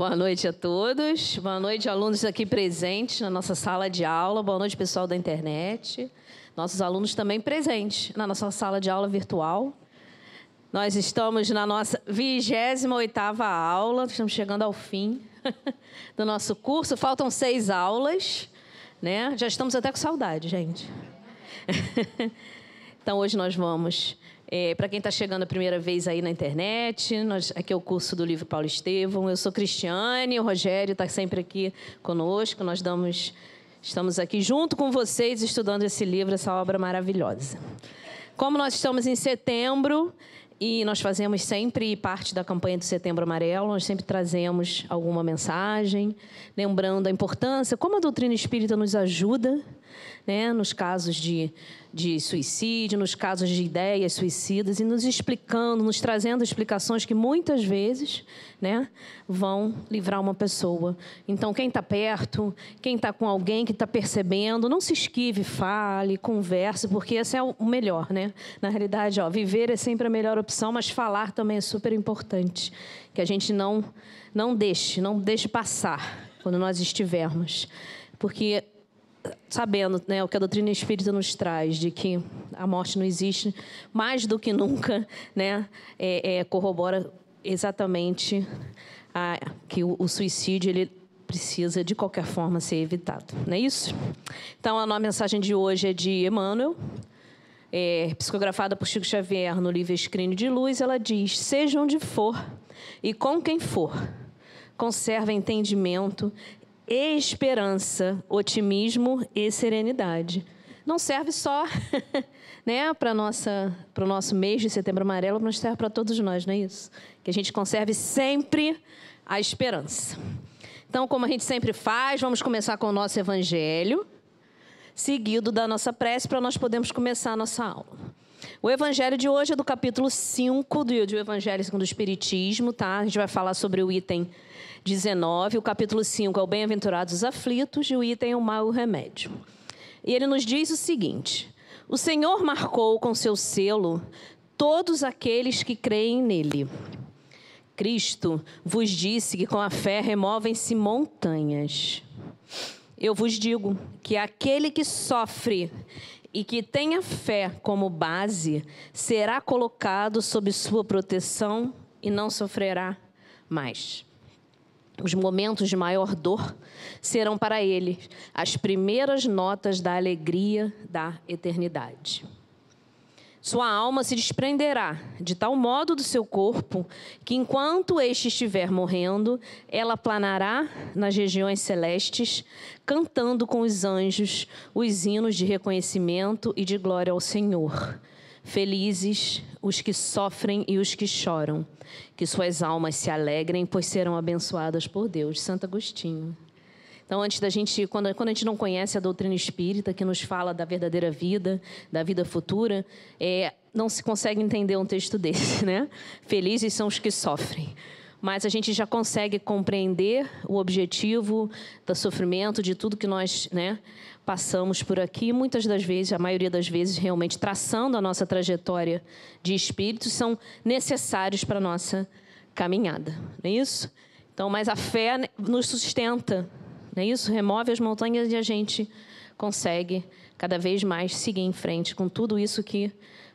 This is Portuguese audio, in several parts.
Boa noite a todos. Boa noite, alunos aqui presentes na nossa sala de aula. Boa noite, pessoal da internet. Nossos alunos também presentes na nossa sala de aula virtual. Nós estamos na nossa 28ª aula, estamos chegando ao fim do nosso curso. Faltam seis aulas, né? Já estamos até com saudade, gente. então, hoje nós vamos é, Para quem está chegando a primeira vez aí na internet, nós, aqui é o curso do livro Paulo Estevão. Eu sou Cristiane, o Rogério está sempre aqui conosco. Nós damos, estamos aqui junto com vocês estudando esse livro, essa obra maravilhosa. Como nós estamos em setembro, e nós fazemos sempre parte da campanha do Setembro Amarelo, nós sempre trazemos alguma mensagem, lembrando a importância, como a doutrina espírita nos ajuda né, nos casos de, de suicídio, nos casos de ideias suicidas, e nos explicando, nos trazendo explicações que muitas vezes né, vão livrar uma pessoa. Então, quem está perto, quem está com alguém que está percebendo, não se esquive, fale, converse, porque esse é o melhor. Né? Na realidade, ó, viver é sempre a melhor opção, mas falar também é super importante. Que a gente não, não deixe, não deixe passar quando nós estivermos. Porque sabendo né, o que a doutrina espírita nos traz, de que a morte não existe, mais do que nunca né, é, é, corrobora exatamente a, que o, o, suicídio ele precisa, de qualquer forma, ser evitado. Não é isso? Então, a nossa mensagem de hoje é de Emmanuel, é, psicografada por Chico Xavier no livro Escrínio de Luz. Ela diz: Seja onde for e com quem for, conserva entendimento esperança, otimismo e serenidade. Não serve só né, para o nosso mês de setembro amarelo, mas serve para todos nós, não é isso? Que a gente conserve sempre a esperança. Então, como a gente sempre faz, vamos começar com o nosso evangelho, seguido da nossa prece, para nós podermos começar a nossa aula. O evangelho de hoje é do capítulo 5 do, do Evangelho segundo o Espiritismo, tá? A gente vai falar sobre o item 19, o capítulo 5 é o Bem-aventurados os aflitos e o item é o mal o remédio. E ele nos diz o seguinte: O Senhor marcou com seu selo todos aqueles que creem nele. Cristo vos disse que com a fé removem-se montanhas. Eu vos digo que aquele que sofre e que tenha fé como base será colocado sob sua proteção e não sofrerá mais. Os momentos de maior dor serão para ele as primeiras notas da alegria da eternidade. Sua alma se desprenderá de tal modo do seu corpo que, enquanto este estiver morrendo, ela planará nas regiões celestes, cantando com os anjos os hinos de reconhecimento e de glória ao Senhor Felizes os que sofrem e os que choram, que suas almas se alegrem, pois serão abençoadas por Deus. Santo Agostinho. Então, antes da gente, quando, quando a gente não conhece a doutrina espírita, que nos fala da verdadeira vida, da vida futura, é, não se consegue entender um texto desse, né? Felizes são os que sofrem mas a gente já consegue compreender o objetivo do sofrimento, de tudo que nós né, passamos por aqui, muitas das vezes, a maioria das vezes, realmente traçando a nossa trajetória de espíritos, são necessários para a nossa caminhada, não é isso? Então, mas a fé nos sustenta, não é isso? Remove as montanhas e a gente consegue cada vez mais seguir em frente com tudo isso que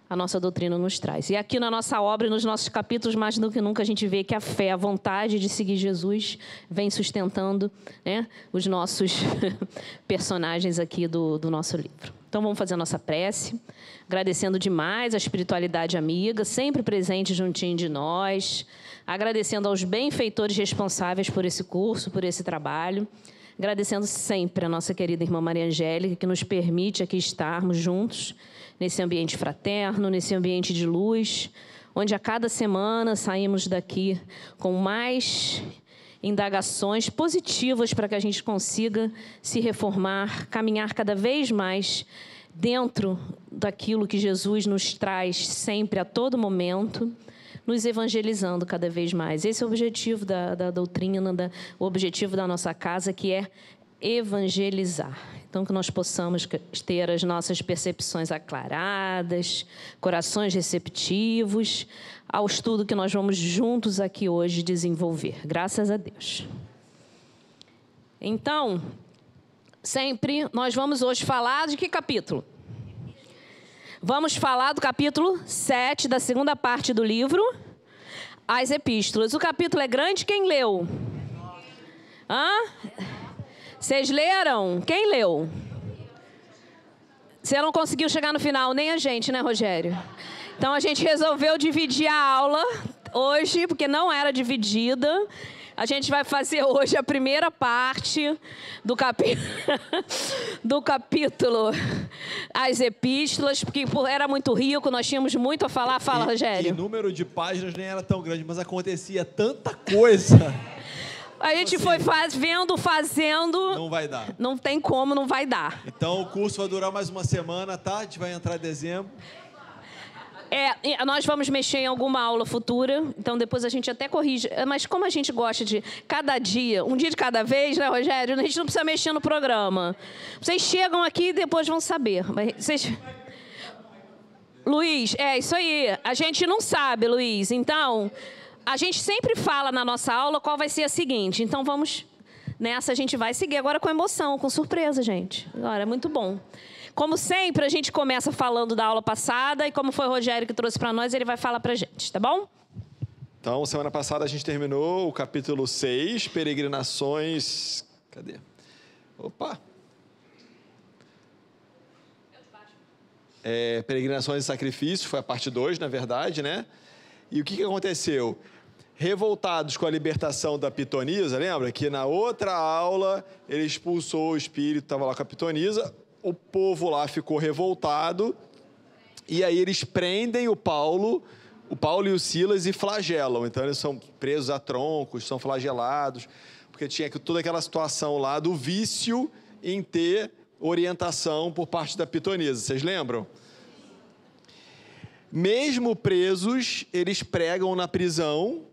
a nossa doutrina nos traz. E aqui na nossa obra, nos nossos capítulos, mais do que nunca, a gente vê que a fé, a vontade de seguir Jesus, vem sustentando né, os nossos personagens aqui do, do nosso livro. Então vamos fazer a nossa prece, agradecendo demais a espiritualidade amiga, sempre presente juntinho de nós, agradecendo aos benfeitores responsáveis por esse curso, por esse trabalho, agradecendo sempre a nossa querida irmã Maria Angélica, que nos permite aqui estarmos juntos nesse ambiente fraterno, nesse ambiente de luz, onde a cada semana saímos daqui com mais indagações positivas para que a gente consiga se reformar, caminhar cada vez mais dentro daquilo que Jesus nos traz sempre, a todo momento, nos evangelizando cada vez mais. Esse é o objetivo da, da doutrina, da, o objetivo da nossa casa, que é evangelizar. Então, que nós possamos ter as nossas percepções aclaradas, corações receptivos ao estudo que nós vamos juntos aqui hoje desenvolver. Graças a Deus. Então, sempre nós vamos hoje falar de que capítulo? Vamos falar do capítulo 7 da segunda parte do livro, as epístolas. O capítulo é grande, quem leu? Hã? Vocês leram? Quem leu? Você não conseguiu chegar no final, nem a gente, né, Rogério? Então a gente resolveu dividir a aula hoje, porque não era dividida. A gente vai fazer hoje a primeira parte do, capi... do capítulo As Epístolas, porque era muito rico, nós tínhamos muito a falar. Fala, e, Rogério. E o número de páginas nem era tão grande, mas acontecia tanta coisa. A gente foi faz, vendo, fazendo. Não vai dar. Não tem como, não vai dar. Então o curso vai durar mais uma semana, tá? A gente vai entrar em dezembro. É, nós vamos mexer em alguma aula futura, então depois a gente até corrige. Mas como a gente gosta de cada dia, um dia de cada vez, né, Rogério? A gente não precisa mexer no programa. Vocês chegam aqui e depois vão saber. Vocês... Luiz, é isso aí. A gente não sabe, Luiz. Então, a gente sempre fala na nossa aula qual vai ser a seguinte. Então vamos nessa a gente vai seguir agora com emoção, com surpresa, gente. Agora é muito bom. Como sempre, a gente começa falando da aula passada e como foi o Rogério que trouxe para nós, ele vai falar para gente, tá bom? Então, semana passada a gente terminou o capítulo 6, peregrinações. Cadê? Opa! É, peregrinações e sacrifícios, foi a parte 2, na verdade, né? E o que, que aconteceu? revoltados com a libertação da pitonisa, lembra? Que na outra aula ele expulsou o espírito, estava lá com a pitonisa, o povo lá ficou revoltado, e aí eles prendem o Paulo, o Paulo e o Silas e flagelam. Então eles são presos a troncos, são flagelados, porque tinha toda aquela situação lá do vício em ter orientação por parte da pitonisa. Vocês lembram? Mesmo presos, eles pregam na prisão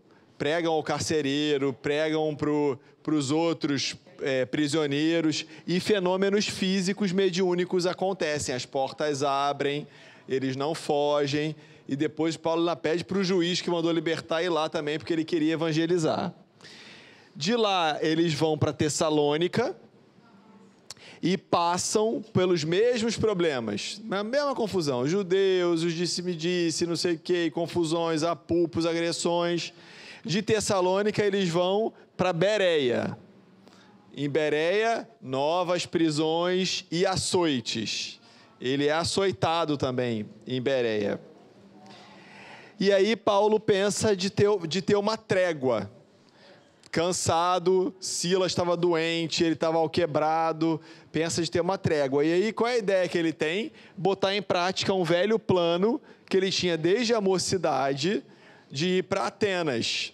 pregam ao carcereiro, pregam para os outros é, prisioneiros e fenômenos físicos mediúnicos acontecem. As portas abrem, eles não fogem. E depois Paulo lá pede para o juiz que mandou libertar ir lá também, porque ele queria evangelizar. De lá eles vão para Tessalônica e passam pelos mesmos problemas, a mesma confusão. Judeus, os disse-me-disse, não sei o quê, confusões, apupos, agressões. De Tessalônica, eles vão para Bereia. Em Bereia, novas prisões e açoites. Ele é açoitado também em Bereia. E aí Paulo pensa de ter, de ter uma trégua. Cansado, Silas estava doente, ele estava quebrado, pensa de ter uma trégua. E aí qual é a ideia que ele tem? Botar em prática um velho plano que ele tinha desde a mocidade, de ir para Atenas.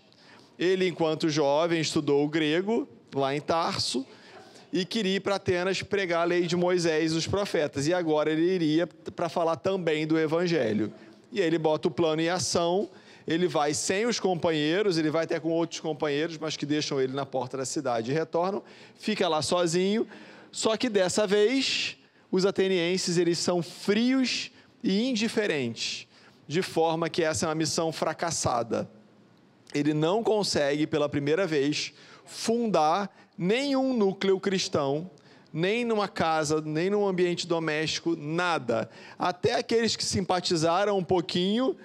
Ele, enquanto jovem, estudou o grego lá em Tarso e queria ir para Atenas pregar a lei de Moisés e os profetas. E agora ele iria para falar também do evangelho. E aí ele bota o plano em ação. Ele vai sem os companheiros, ele vai até com outros companheiros, mas que deixam ele na porta da cidade e retornam. Fica lá sozinho. Só que dessa vez, os atenienses eles são frios e indiferentes de forma que essa é uma missão fracassada. Ele não consegue, pela primeira vez, fundar nenhum núcleo cristão, nem numa casa, nem num ambiente doméstico, nada. Até aqueles que simpatizaram um pouquinho,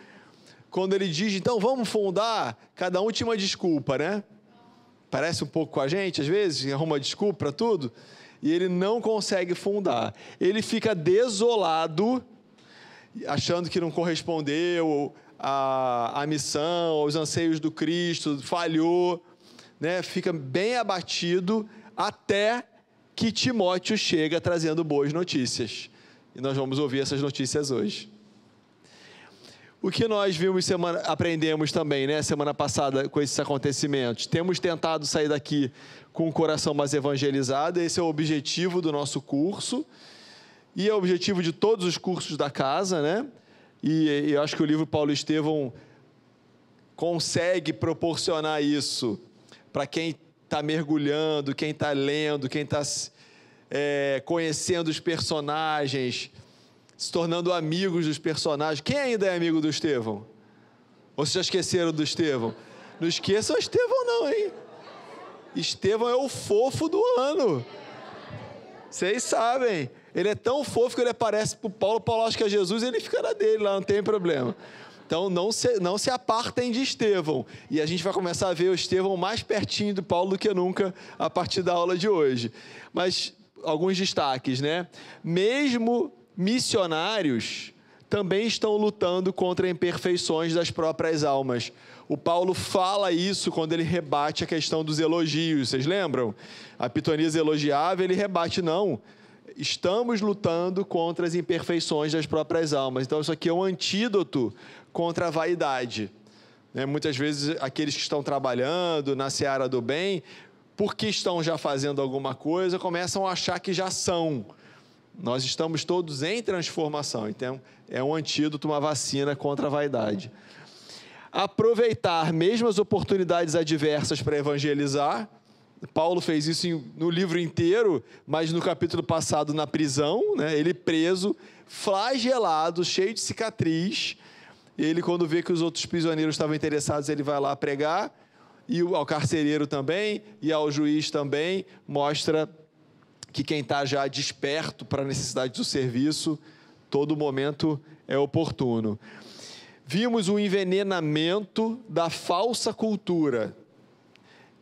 quando ele diz, então vamos fundar, cada um tinha uma desculpa, né? Parece um pouco com a gente, às vezes, arruma desculpa para tudo, e ele não consegue fundar. Ele fica desolado achando que não correspondeu à, à missão, aos anseios do Cristo, falhou, né? fica bem abatido até que Timóteo chega trazendo boas notícias. E nós vamos ouvir essas notícias hoje. O que nós vimos semana, aprendemos também, né, semana passada com esses acontecimentos. Temos tentado sair daqui com o coração mais evangelizado, esse é o objetivo do nosso curso e é o objetivo de todos os cursos da casa, né? E eu acho que o livro Paulo Estevão consegue proporcionar isso para quem está mergulhando, quem está lendo, quem está é, conhecendo os personagens, se tornando amigos dos personagens. Quem ainda é amigo do Estevão? Ou vocês já esqueceram do Estevão? Não esqueçam o Estevão, não, hein? Estevão é o fofo do ano. Vocês sabem. Ele é tão fofo que ele aparece para o Paulo. Paulo acha que é Jesus e ele fica na dele lá, não tem problema. Então não se, não se apartem de Estevão. E a gente vai começar a ver o Estevão mais pertinho do Paulo do que nunca a partir da aula de hoje. Mas alguns destaques, né? Mesmo missionários também estão lutando contra imperfeições das próprias almas. O Paulo fala isso quando ele rebate a questão dos elogios. Vocês lembram? A pitonisa elogiava, ele rebate, não. Estamos lutando contra as imperfeições das próprias almas. Então, isso aqui é um antídoto contra a vaidade. Né? Muitas vezes, aqueles que estão trabalhando na seara do bem, porque estão já fazendo alguma coisa, começam a achar que já são. Nós estamos todos em transformação, então é um antídoto, uma vacina contra a vaidade. Aproveitar mesmo as oportunidades adversas para evangelizar. Paulo fez isso no livro inteiro, mas no capítulo passado na prisão, né? ele preso, flagelado, cheio de cicatriz. Ele, quando vê que os outros prisioneiros estavam interessados, ele vai lá pregar e ao carcereiro também, e ao juiz também, mostra que quem está já desperto para a necessidade do serviço, todo momento é oportuno. Vimos o envenenamento da falsa cultura,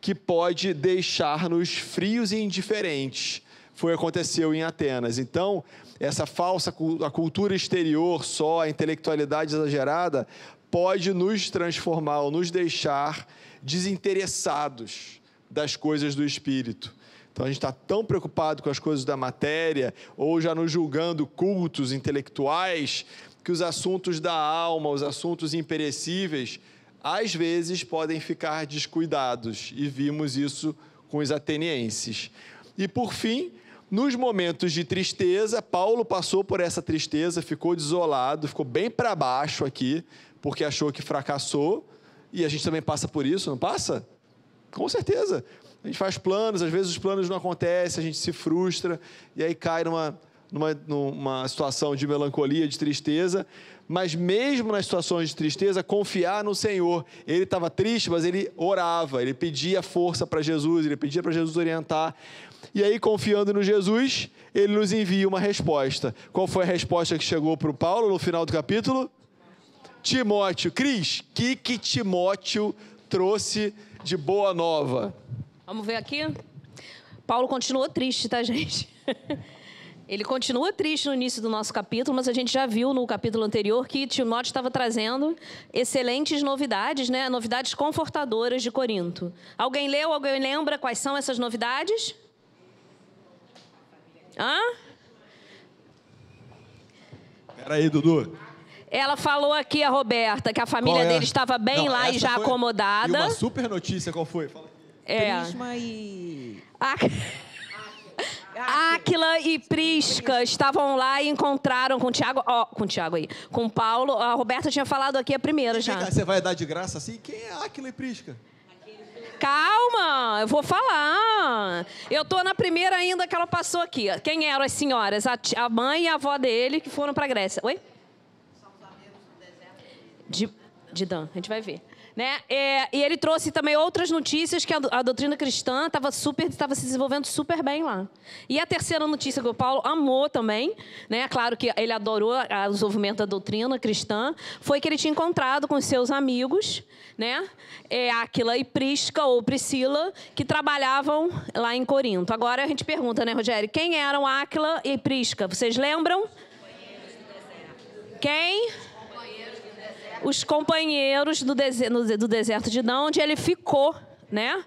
que pode deixar-nos frios e indiferentes. Foi aconteceu em Atenas. Então, essa falsa a cultura exterior só, a intelectualidade exagerada, pode nos transformar ou nos deixar desinteressados das coisas do espírito. Então a gente está tão preocupado com as coisas da matéria, ou já nos julgando cultos intelectuais, que os assuntos da alma, os assuntos imperecíveis, às vezes podem ficar descuidados, e vimos isso com os atenienses. E por fim, nos momentos de tristeza, Paulo passou por essa tristeza, ficou desolado, ficou bem para baixo aqui, porque achou que fracassou, e a gente também passa por isso, não passa? Com certeza. A gente faz planos, às vezes os planos não acontecem, a gente se frustra e aí cai numa, numa, numa situação de melancolia, de tristeza. Mas mesmo nas situações de tristeza, confiar no Senhor. Ele estava triste, mas ele orava, ele pedia força para Jesus, ele pedia para Jesus orientar. E aí, confiando no Jesus, ele nos envia uma resposta. Qual foi a resposta que chegou para o Paulo no final do capítulo? Timóteo. Cris, o que, que Timóteo trouxe de boa nova? Vamos ver aqui? Paulo continuou triste, tá, gente? Ele continua triste no início do nosso capítulo, mas a gente já viu no capítulo anterior que Timóteo estava trazendo excelentes novidades, né? Novidades confortadoras de Corinto. Alguém leu? Alguém lembra quais são essas novidades? Hã? Peraí, Dudu. Ela falou aqui, a Roberta, que a família é? dele estava bem Não, lá e já acomodada. E uma super notícia, qual foi? Fala. É. Prisma e... Áquila e Prisca estavam lá e encontraram com o Tiago, ó, com o Tiago aí, com o Paulo. A Roberta tinha falado aqui a primeira já. Você vai dar de graça assim? Quem é Áquila e Prisca? Calma, eu vou falar. Eu tô na primeira ainda que ela passou aqui. Quem eram as senhoras? A, a mãe e a avó dele que foram para Grécia. Oi? de, de Dan. A gente vai ver. Né? É, e ele trouxe também outras notícias que a, a doutrina cristã estava super estava se desenvolvendo super bem lá. E a terceira notícia que o Paulo amou também, né? Claro que ele adorou o desenvolvimento da doutrina cristã, foi que ele tinha encontrado com seus amigos, né? É, Aquila e Prisca ou Priscila, que trabalhavam lá em Corinto. Agora a gente pergunta, né, Rogério, quem eram Aquila e Prisca? Vocês lembram? Quem? Os companheiros do, deserto, de Dão, onde ele ficou, né?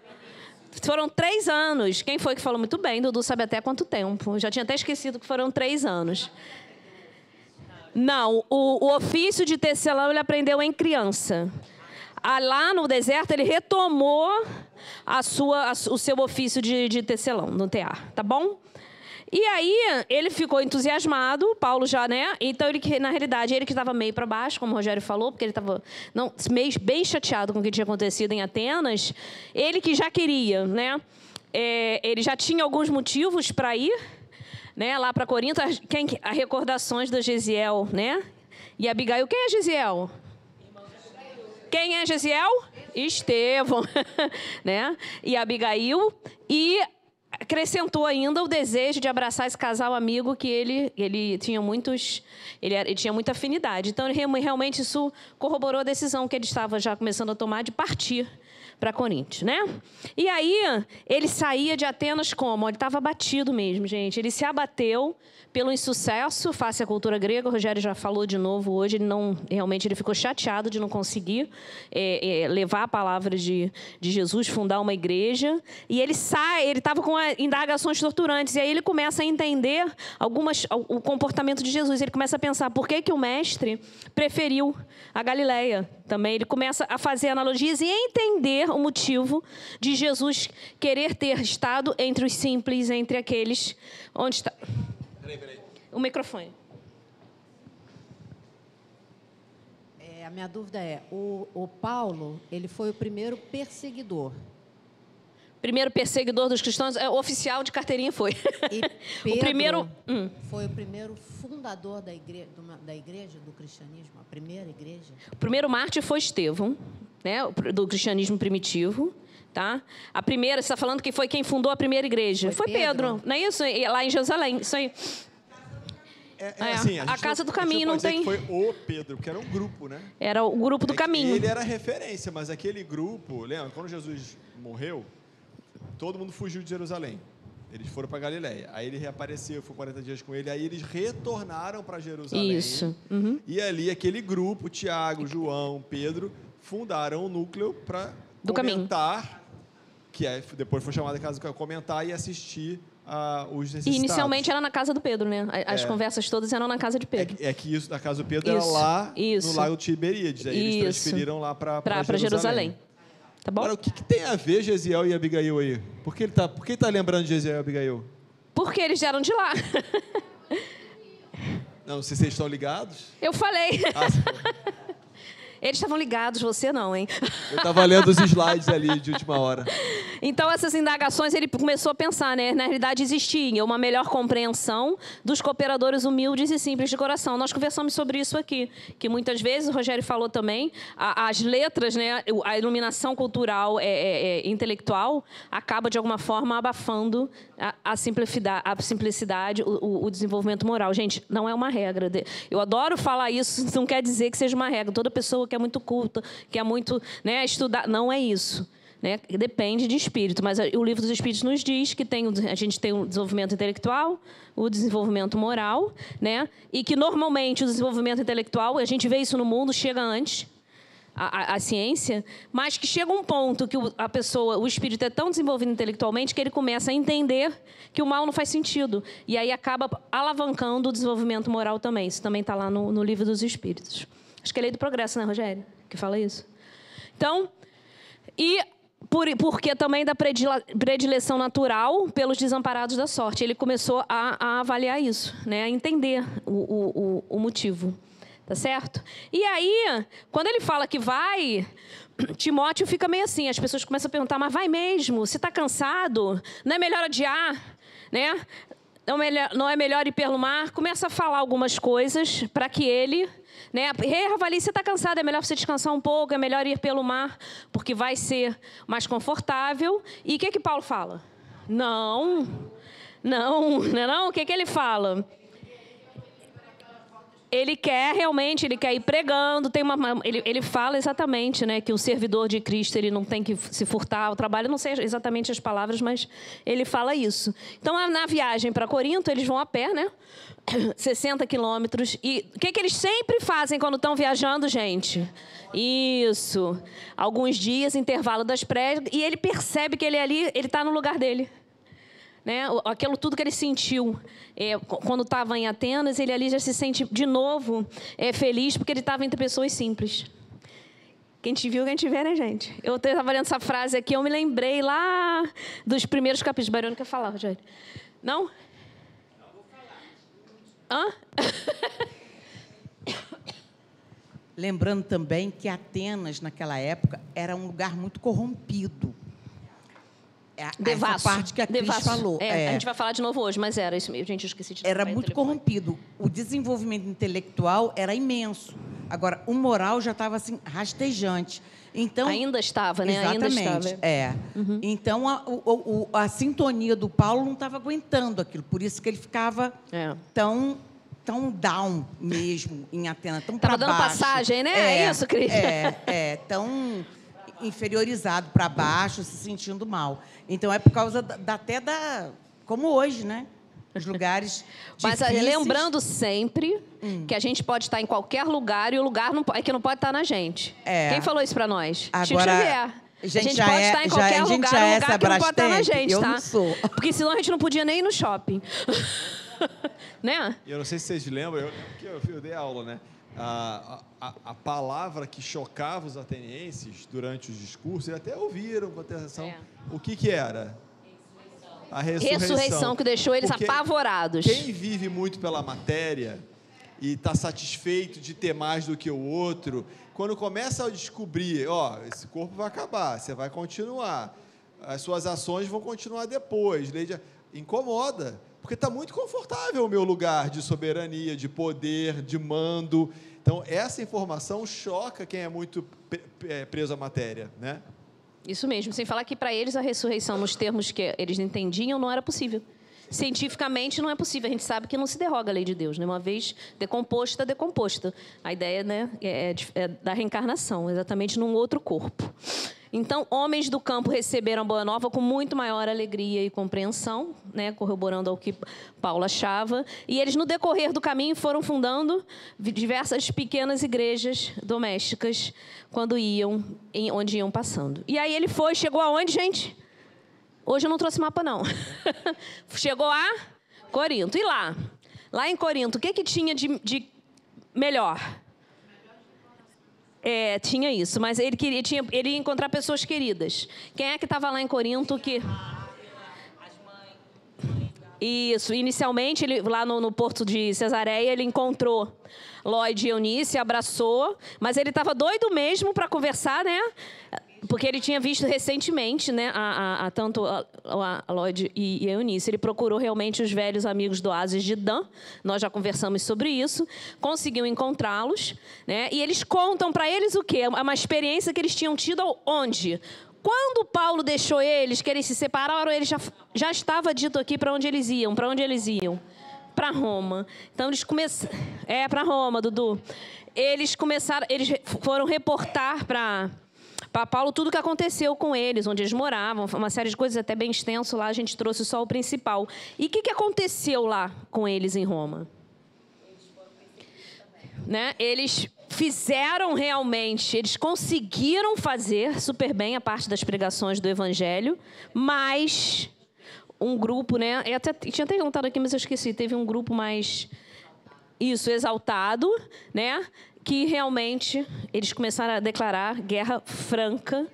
Foram três anos. Quem foi que falou muito bem? Dudu sabe até quanto tempo. Já tinha até esquecido que foram três anos. Não, o, o ofício de tecelão ele aprendeu em criança. Ah, lá no deserto ele retomou a sua, a, o seu ofício de, de tecelão no tear, tá bom? E aí ele ficou entusiasmado, Paulo já, né? Então ele que na realidade ele que estava meio para baixo, como o Rogério falou, porque ele estava não meio bem chateado com o que tinha acontecido em Atenas. Ele que já queria, né? É, ele já tinha alguns motivos para ir, né, lá para Corinto, quem a recordações do Gesiel, né? E Abigail, quem é Gesiel? Quem é Gesiel? Estevão, né? E Abigail e acrescentou ainda o desejo de abraçar esse casal amigo que ele, ele tinha muitos ele, ele, tinha muita afinidade. Então realmente isso corroborou a decisão que ele estava já começando a tomar de partir para Coríntios, né? E aí ele saía de Atenas como? Ele estava abatido mesmo, gente. Ele se abateu pelo insucesso face à cultura grega. O Rogério já falou de novo hoje. Ele não realmente ele ficou chateado de não conseguir é, é, levar a palavra de, de Jesus, fundar uma igreja. E ele sai. Ele estava com indagações torturantes. E aí ele começa a entender algumas o comportamento de Jesus. Ele começa a pensar por que que o mestre preferiu a Galileia. Também ele começa a fazer analogias e entender o motivo de Jesus querer ter estado entre os simples, entre aqueles onde está. Peraí, peraí. O microfone. É, a minha dúvida é, o, o Paulo, ele foi o primeiro perseguidor. Primeiro perseguidor dos cristãos, é, oficial de carteirinha foi. O primeiro hum. foi o primeiro fundador da igreja, da igreja, do cristianismo, a primeira igreja. O primeiro mártir foi Estevão, né, do cristianismo primitivo. Tá? A primeira, você está falando que foi quem fundou a primeira igreja. Foi, foi Pedro. Pedro. não é isso? Lá em Jerusalém. Isso aí. É, é, assim, a, a Casa não, do Caminho não tem. foi o Pedro, porque era um grupo, né? Era o grupo do é caminho. Ele era referência, mas aquele grupo, lembra? Quando Jesus morreu, todo mundo fugiu de Jerusalém. Eles foram para Galiléia. Aí ele reapareceu, foi 40 dias com ele. Aí eles retornaram para Jerusalém. Isso. Uhum. E ali aquele grupo, Tiago, João, Pedro, fundaram o núcleo para comentar, caminho. que é, depois foi chamada casa comentar e assistir a, os necessitados. E inicialmente era na casa do Pedro, né? As é. conversas todas eram na casa de Pedro. É, é que isso, na casa do Pedro isso. era lá isso. no Lago Tiberíades. Aí eles transferiram lá para Jerusalém. Jerusalém. Tá bom? Agora, o que, que, tem a ver Gesiel e Abigail aí? Por que ele está tá lembrando de Gesiel e Abigail? Porque eles eram de lá. Não, se vocês estão ligados? Eu falei. Ah, Eles estavam ligados, você não, hein? Eu estava lendo os slides ali de última hora. Então, essas indagações, ele começou a pensar, né? Na realidade, existia uma melhor compreensão dos cooperadores humildes e simples de coração. Nós conversamos sobre isso aqui, que muitas vezes, o Rogério falou também, as letras, né? A iluminação cultural, é, é, é, intelectual, acaba, de alguma forma, abafando a, a simplicidade, a simplicidade o, o desenvolvimento moral. Gente, não é uma regra. Eu adoro falar isso, não quer dizer que seja uma regra. Toda pessoa que é muito culta, que é muito né. Não é isso. Né? Depende de espírito, mas o livro dos espíritos nos diz que tem, a gente tem o desenvolvimento intelectual, o desenvolvimento moral, né? e que normalmente o desenvolvimento intelectual, a gente vê isso no mundo, chega antes, a, a, a, ciência, mas que chega um ponto que o, a pessoa, o espírito é tão desenvolvido intelectualmente que ele começa a entender que o mal não faz sentido. E aí acaba alavancando o desenvolvimento moral também. Isso também está lá no, no livro dos espíritos. Acho que é lei do progresso, né, Rogério? Que fala isso. Então, e por, porque também da predileção natural pelos desamparados da sorte. Ele começou a, a avaliar isso, né? a entender o, o, o, motivo. Tá certo? E aí, quando ele fala que vai, Timóteo fica meio assim. As pessoas começam a perguntar, mas vai mesmo? Você está cansado? Não é melhor adiar? Né? Não, é melhor, não é melhor ir pelo mar? Começa a falar algumas coisas para que ele né? Reavalie se está cansado, é melhor você descansar um pouco, é melhor ir pelo mar, porque vai ser mais confortável. E o que, que Paulo fala? Não, não, não, é não? O que, que ele fala? Ele quer realmente, ele quer ir pregando, tem uma, ele, ele fala exatamente, né, que o servidor de Cristo ele não tem que se furtar ao trabalho, não sei exatamente as palavras, mas ele fala isso. Então, na viagem para Corinto, eles vão a pé, né, 60 quilômetros, e o que, que eles sempre fazem quando estão viajando, gente? Isso, alguns dias, intervalo das prédios, e ele percebe que ele é ali, ele está no lugar dele né? Aquilo tudo que ele sentiu é, quando estava em Atenas, ele ali já se sente de novo é, feliz porque ele estava entre pessoas simples. Quem te viu, quem te vê, né, gente? Eu estava lendo essa frase aqui, eu me lembrei lá dos primeiros capítulos. Barulho quer falar, Rogério? Não? Não vou falar. Hã? Lembrando também que Atenas, naquela época, era um lugar muito corrompido. É, Devasso. essa parte que a Cris Devasso. falou. É, é. A gente vai falar de novo hoje, mas era isso mesmo. Gente, eu esqueci de Era muito corrompido. O desenvolvimento intelectual era imenso. Agora, o moral já estava assim, rastejante. Então, ainda estava, né? Exatamente. Ainda estava. É. Uhum. Então, a, o, a, sintonia do Paulo não estava aguentando aquilo. Por isso que ele ficava é. tão tão down mesmo em Atena, tão para baixo. dando passagem, né? É, é isso, Cris? É, é, tão inferiorizado para baixo, se sentindo mal. Então é por causa da, até da como hoje, né? Os lugares Mas difíceis. lembrando sempre hum. que a gente pode estar em qualquer lugar e o lugar não, é que não pode estar na gente. É. Quem falou isso para nós? Agora, Chico Xavier. A gente, a gente pode é, estar em qualquer já, lugar, um é lugar que não pode estar na gente, eu tá? Não sou. Porque senão a gente não podia nem ir no shopping. né? Eu não sei se vocês lembram, eu que eu, eu dei aula, né? A, a, a, palavra que chocava os atenienses durante os discursos, eles até ouviram com atenção. É. O que, que era? A ressurreição. ressurreição que deixou eles Porque apavorados. Quem vive muito pela matéria e está satisfeito de ter mais do que o outro, quando começa a descobrir, ó, esse corpo vai acabar, você vai continuar, as suas ações vão continuar depois, incomoda. Porque está muito confortável o meu lugar de soberania, de poder, de mando. Então, essa informação choca quem é muito é, preso à matéria, né? Isso mesmo. Sem falar que para eles a ressurreição, nos termos que eles entendiam, não era possível. Cientificamente não é possível. A gente sabe que não se derroga a lei de Deus. Né? Uma vez decomposta, decomposta. A ideia né, é, é da reencarnação, exatamente num outro corpo. Então, homens do campo receberam a boa nova com muito maior alegria e compreensão, né, corroborando ao que Paulo achava. E eles, no decorrer do caminho, foram fundando diversas pequenas igrejas domésticas quando iam, em, onde iam passando. E aí ele foi, chegou aonde, gente? Hoje eu não trouxe mapa, não. chegou a Corinto. E lá? Lá em Corinto, o que, que tinha de, de melhor? É, tinha isso, mas ele queria, tinha, ele ia encontrar pessoas queridas. Quem é que estava lá em Corinto que. Isso, inicialmente, ele, lá no, no porto de Cesareia, ele encontrou Lloyd e Eunice, abraçou, mas ele estava doido mesmo para conversar, né? Porque ele tinha visto recentemente, né, a, a, a tanto a, a Lloyd e, a Eunice, ele procurou realmente os velhos amigos do Oasis de Dan, nós já conversamos sobre isso, conseguiu encontrá-los, né, e eles contam para eles o quê? Uma experiência que eles tinham tido onde? Quando Paulo deixou eles, que eles se separaram, ele já, já estava dito aqui para onde eles iam, para onde eles iam? Para Roma. Então eles começaram, é para Roma, Dudu. Eles começaram, eles foram reportar para para Paulo tudo o que aconteceu com eles, onde eles moravam, uma série de coisas até bem extenso lá, a gente trouxe só o principal. E o que, que aconteceu lá com eles em Roma? Né? Eles fizeram realmente, eles conseguiram fazer super bem a parte das pregações do evangelho, mas um grupo, né? Eu até, tinha até contado aqui, mas eu esqueci. Teve um grupo mais isso exaltado, né? Que realmente eles começaram a declarar guerra franca.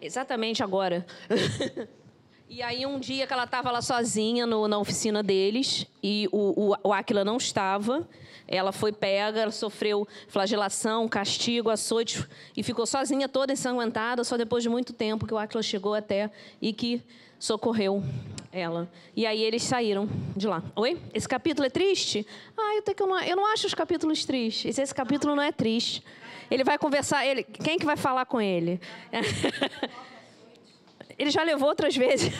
Exatamente agora. e aí, um dia que ela estava lá sozinha no, na oficina deles, e o, o, o Aquila não estava, ela foi pega, ela sofreu flagelação, castigo, açoite, e ficou sozinha, toda ensanguentada, só depois de muito tempo que o Aquila chegou até e que socorreu ela. E aí eles saíram de lá. Oi? Esse capítulo é triste? Ah, eu, que eu, não, eu não acho os capítulos tristes. Esse capítulo não é triste. Ele vai conversar. Ele, quem que vai falar com ele? ele já levou outras vezes.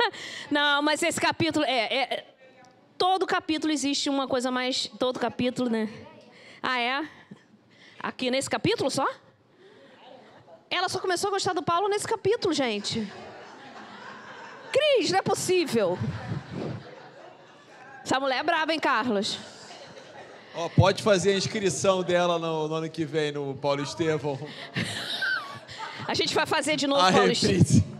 não, mas esse capítulo é, é, todo capítulo existe uma coisa mais. Todo capítulo, né? Ah, é? Aqui nesse capítulo só? Ela só começou a gostar do Paulo nesse capítulo, gente. Cris, não é possível. Essa mulher é brava, hein, Carlos? Oh, pode fazer a inscrição dela no, no, ano que vem no Paulo Estevão. a gente vai fazer de novo, a Paulo Estevão.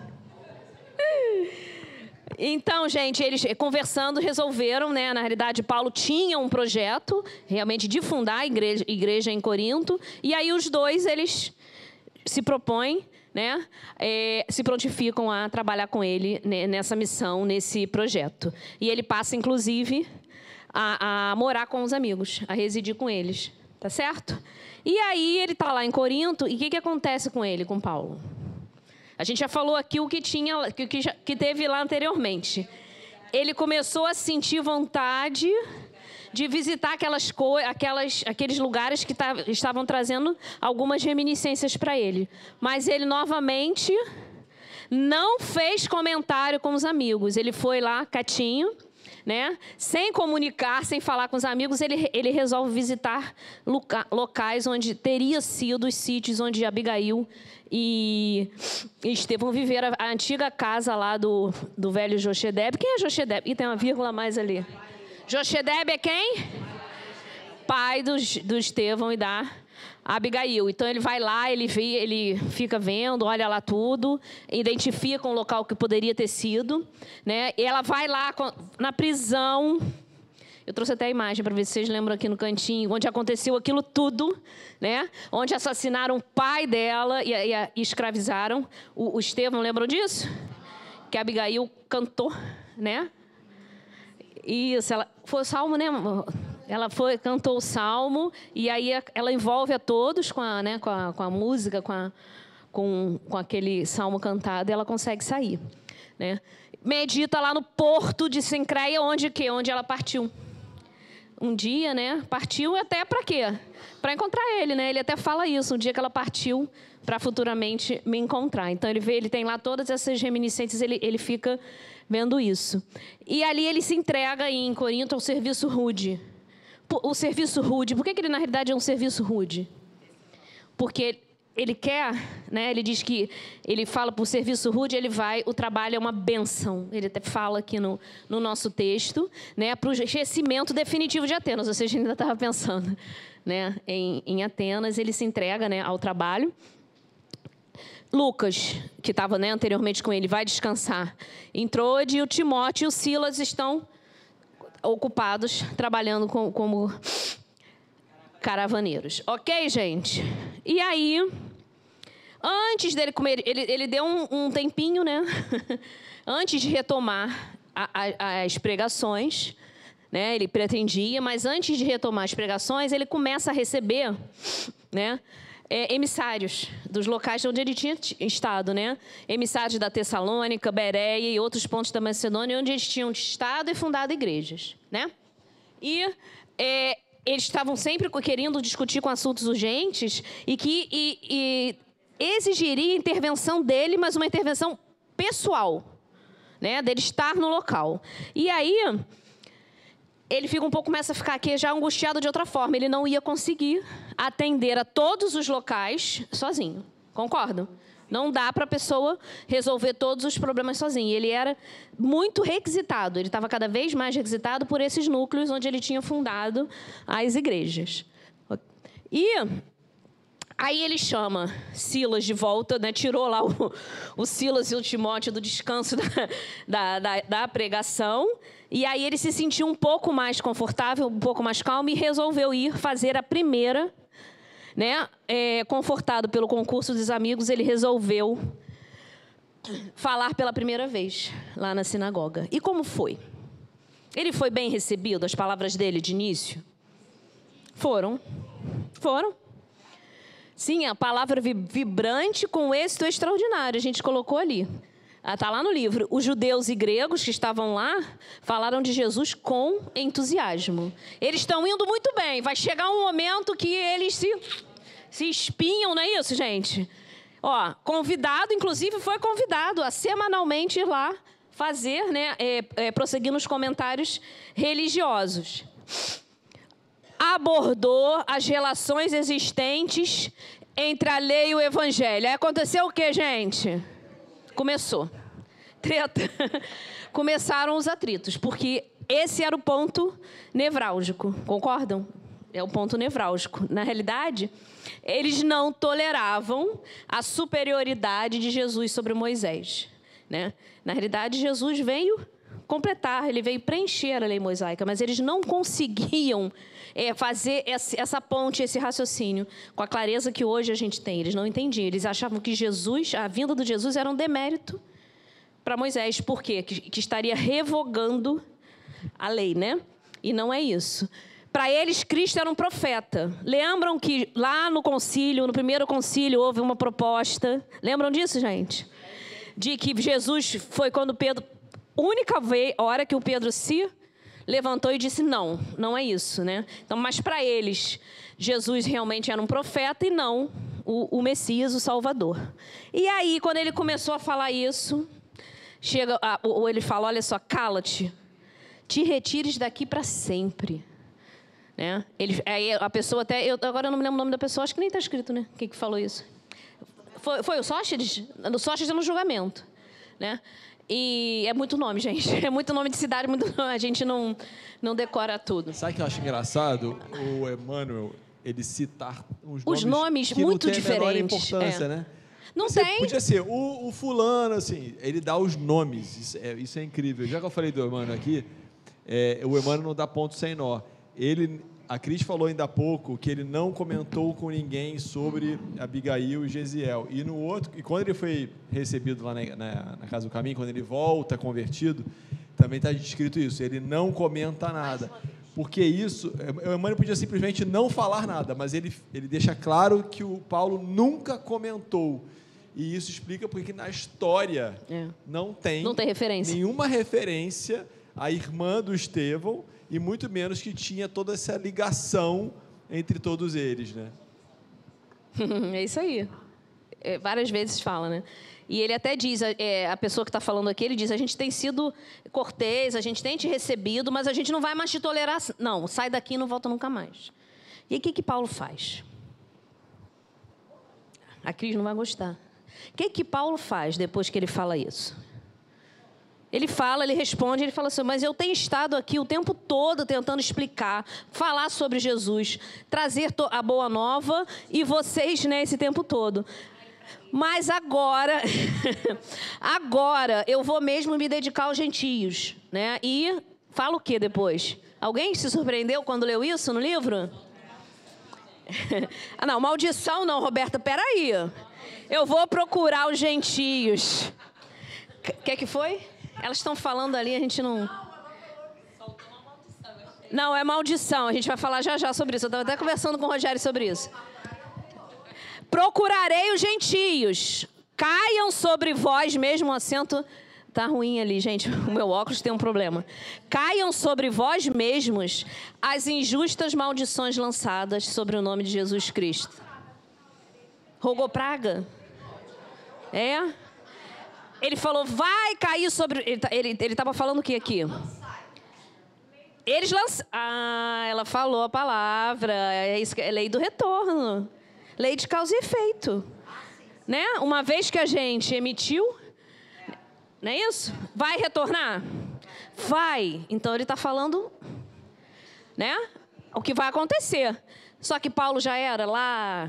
Então, gente, eles conversando resolveram, né? Na realidade, Paulo tinha um projeto realmente de fundar a igreja, igreja em Corinto. E aí os dois, eles se propõem né, é, se prontificam a trabalhar com ele né, nessa missão, nesse projeto. E ele passa, inclusive, a, a morar com os amigos, a residir com eles. Tá certo? E aí ele está lá em Corinto, e o que, que acontece com ele, com Paulo? A gente já falou aqui o que tinha, que, que, que teve lá anteriormente. Ele começou a sentir vontade de visitar aquelas, aquelas, aqueles lugares que estavam trazendo algumas reminiscências para ele. Mas ele novamente não fez comentário com os amigos. Ele foi lá, quietinho, né? Sem comunicar, sem falar com os amigos, ele, ele resolve visitar loca, locais onde teria sido os sítios onde Abigail e, Estevão viveram a, a, antiga casa lá do, do velho Joshedeb. Quem é Joshedeb? E tem uma vírgula mais ali. Joshedeb é quem? Pai do, do Estevão e da Abigail. Então ele vai lá, ele vê, ele fica vendo, olha lá tudo, identifica um local que poderia ter sido, né? E ela vai lá na prisão. Eu trouxe até a imagem para ver se vocês lembram aqui no cantinho, onde aconteceu aquilo tudo, né? Onde assassinaram o pai dela e, e, e escravizaram o, o Estevão, lembram disso? Que Abigail cantou, né? Isso, ela foi o salmo, né? Ela foi, cantou o salmo e aí ela envolve a todos com a, né, com a, com a música, com, a, com, com aquele salmo cantado e ela consegue sair. Né? Medita lá no porto de Sincreia, onde que? Onde ela partiu. Um dia, né? Partiu até para quê? Para encontrar ele, né? Ele até fala isso, um dia que ela partiu para futuramente me encontrar. Então ele vê, ele tem lá todas essas reminiscências, ele, ele fica vendo isso. E ali ele se entrega em Corinto ao serviço rude o serviço rude. Por que, ele, na realidade, é um serviço rude? Porque ele quer, né? Ele diz que ele fala por serviço rude, ele vai, o trabalho é uma benção. Ele até fala aqui no, no nosso texto, né? Para o esquecimento definitivo de Atenas. Ou seja, ainda estava pensando, né? Em, em Atenas, ele se entrega, né? Ao trabalho. Lucas, que estava né, anteriormente com ele, vai descansar. Entrou e o Timóteo e o Silas estão ocupados trabalhando com, como caravaneiros. Ok, gente? E aí, antes dele comer, ele, ele deu um, um tempinho, né? antes de retomar a, a, as pregações, né? Ele pretendia, mas antes de retomar as pregações, ele começa a receber, né? É, emissários dos locais onde ele tinha estado, né? Emissários da Tessalônica, Bereia e outros pontos da Macedônia, onde eles tinham estado e fundado igrejas, né? E é, eles estavam sempre querendo discutir com assuntos urgentes e que e, e exigiria intervenção dele, mas uma intervenção pessoal, né? Dele estar no local. E aí ele fica um pouco começa a ficar aqui já angustiado de outra forma. Ele não ia conseguir atender a todos os locais sozinho. Concordam? Não dá para a pessoa resolver todos os problemas sozinho. Ele era muito requisitado. Ele estava cada vez mais requisitado por esses núcleos onde ele tinha fundado as igrejas. E Aí ele chama Silas de volta, né? tirou lá o, o Silas e o Timóteo do descanso da, da, da, da, pregação. E aí ele se sentiu um pouco mais confortável, um pouco mais calmo e resolveu ir fazer a primeira. Né? É, confortado pelo concurso dos amigos, ele resolveu falar pela primeira vez lá na sinagoga. E como foi? Ele foi bem recebido, as palavras dele de início? Foram. Foram. Sim, a palavra vibrante com êxito extraordinário, a gente colocou ali. Está ah, lá no livro. Os judeus e gregos que estavam lá falaram de Jesus com entusiasmo. Eles estão indo muito bem. Vai chegar um momento que eles se, se espinham, não é isso, gente? Ó, convidado, inclusive, foi convidado a semanalmente ir lá fazer, né, é, é, prosseguir nos comentários religiosos abordou as relações existentes entre a lei e o evangelho. Aí aconteceu o que, gente? Começou. Treta. Começaram os atritos, porque esse era o ponto nevrálgico, concordam? É o ponto nevrálgico. Na realidade, eles não toleravam a superioridade de Jesus sobre Moisés. Né? Na realidade, Jesus veio completar, ele veio preencher a lei mosaica, mas eles não conseguiam é, fazer essa ponte, esse raciocínio, com a clareza que hoje a gente tem. Eles não entendiam. Eles achavam que Jesus, a vinda de Jesus era um demérito para Moisés. Por quê? Que, que estaria revogando a lei, né? E não é isso. Para eles, Cristo era um profeta. Lembram que lá no concílio, no primeiro concílio, houve uma proposta. Lembram disso, gente? de que Jesus foi quando Pedro, única vez, hora que o Pedro se levantou e disse não, não é isso, né? Então, mas para eles, Jesus realmente era um profeta e não o, o Messias, o Salvador. E aí, quando ele começou a falar isso, chega, ou ele fala, olha só, cala-te, te retires daqui para sempre. Né? Ele, aí a pessoa até, eu, agora eu não me lembro o nome da pessoa, acho que nem está escrito, né? Quem que falou isso? Foi, foi o Sócrates? O Sócrates é no julgamento, né? E é muito nome, gente. É muito nome de cidade, muito nome. a gente não, não decora tudo. Sabe o que eu acho engraçado? O Emmanuel, ele citar os, os nomes, que muito diferentes. importância, é. né? Não Você tem. Podia ser o, o, fulano, assim, ele dá os nomes. Isso é, isso é incrível. Já que eu falei do Emmanuel aqui, é, o Emmanuel não dá ponto sem nó. Ele a Cris falou ainda há pouco que ele não comentou com ninguém sobre Abigail e Gesiel. E no outro, e quando ele foi recebido lá na, na, na Casa do Caminho, quando ele volta convertido, também está escrito isso. Ele não comenta nada. Porque isso, o Emmanuel podia simplesmente não falar nada, mas ele, ele deixa claro que o Paulo nunca comentou. E isso explica porque na história é. não tem, não tem referência. nenhuma referência à irmã do Estevão e muito menos que tinha toda essa ligação entre todos eles, né? é isso aí. É, várias vezes fala, né? E ele até diz, é, a pessoa que está falando aqui, ele diz: a gente tem sido cortês, a gente tem te recebido, mas a gente não vai mais te tolerar. Não, sai daqui e não volta nunca mais. E o que, que Paulo faz? A Cris não vai gostar. O que, que Paulo faz depois que ele fala isso? Ele fala, ele responde, ele fala assim: Mas eu tenho estado aqui o tempo todo tentando explicar, falar sobre Jesus, trazer a boa nova e vocês, né, esse tempo todo. Mas agora, agora eu vou mesmo me dedicar aos gentios, né? E fala o que depois? Alguém se surpreendeu quando leu isso no livro? ah, não, maldição não, Roberta, peraí. Eu vou procurar os gentios. O que, que foi? Elas estão falando ali, a gente não. Não, é maldição. A gente vai falar já já sobre isso. Eu estava até conversando com o Rogério sobre isso. Procurarei os gentios. Caiam sobre vós, mesmo o assento. Tá ruim ali, gente. O meu óculos tem um problema. Caiam sobre vós mesmos as injustas maldições lançadas sobre o nome de Jesus Cristo. Rogou praga? É? Ele falou, vai cair sobre. Ele estava tá, ele, falando o que aqui? Eles lançaram. Ah, ela falou a palavra. É, isso, é lei do retorno. Lei de causa e efeito. Né? Uma vez que a gente emitiu, não é isso? Vai retornar? Vai. Então ele está falando, né? O que vai acontecer. Só que Paulo já era lá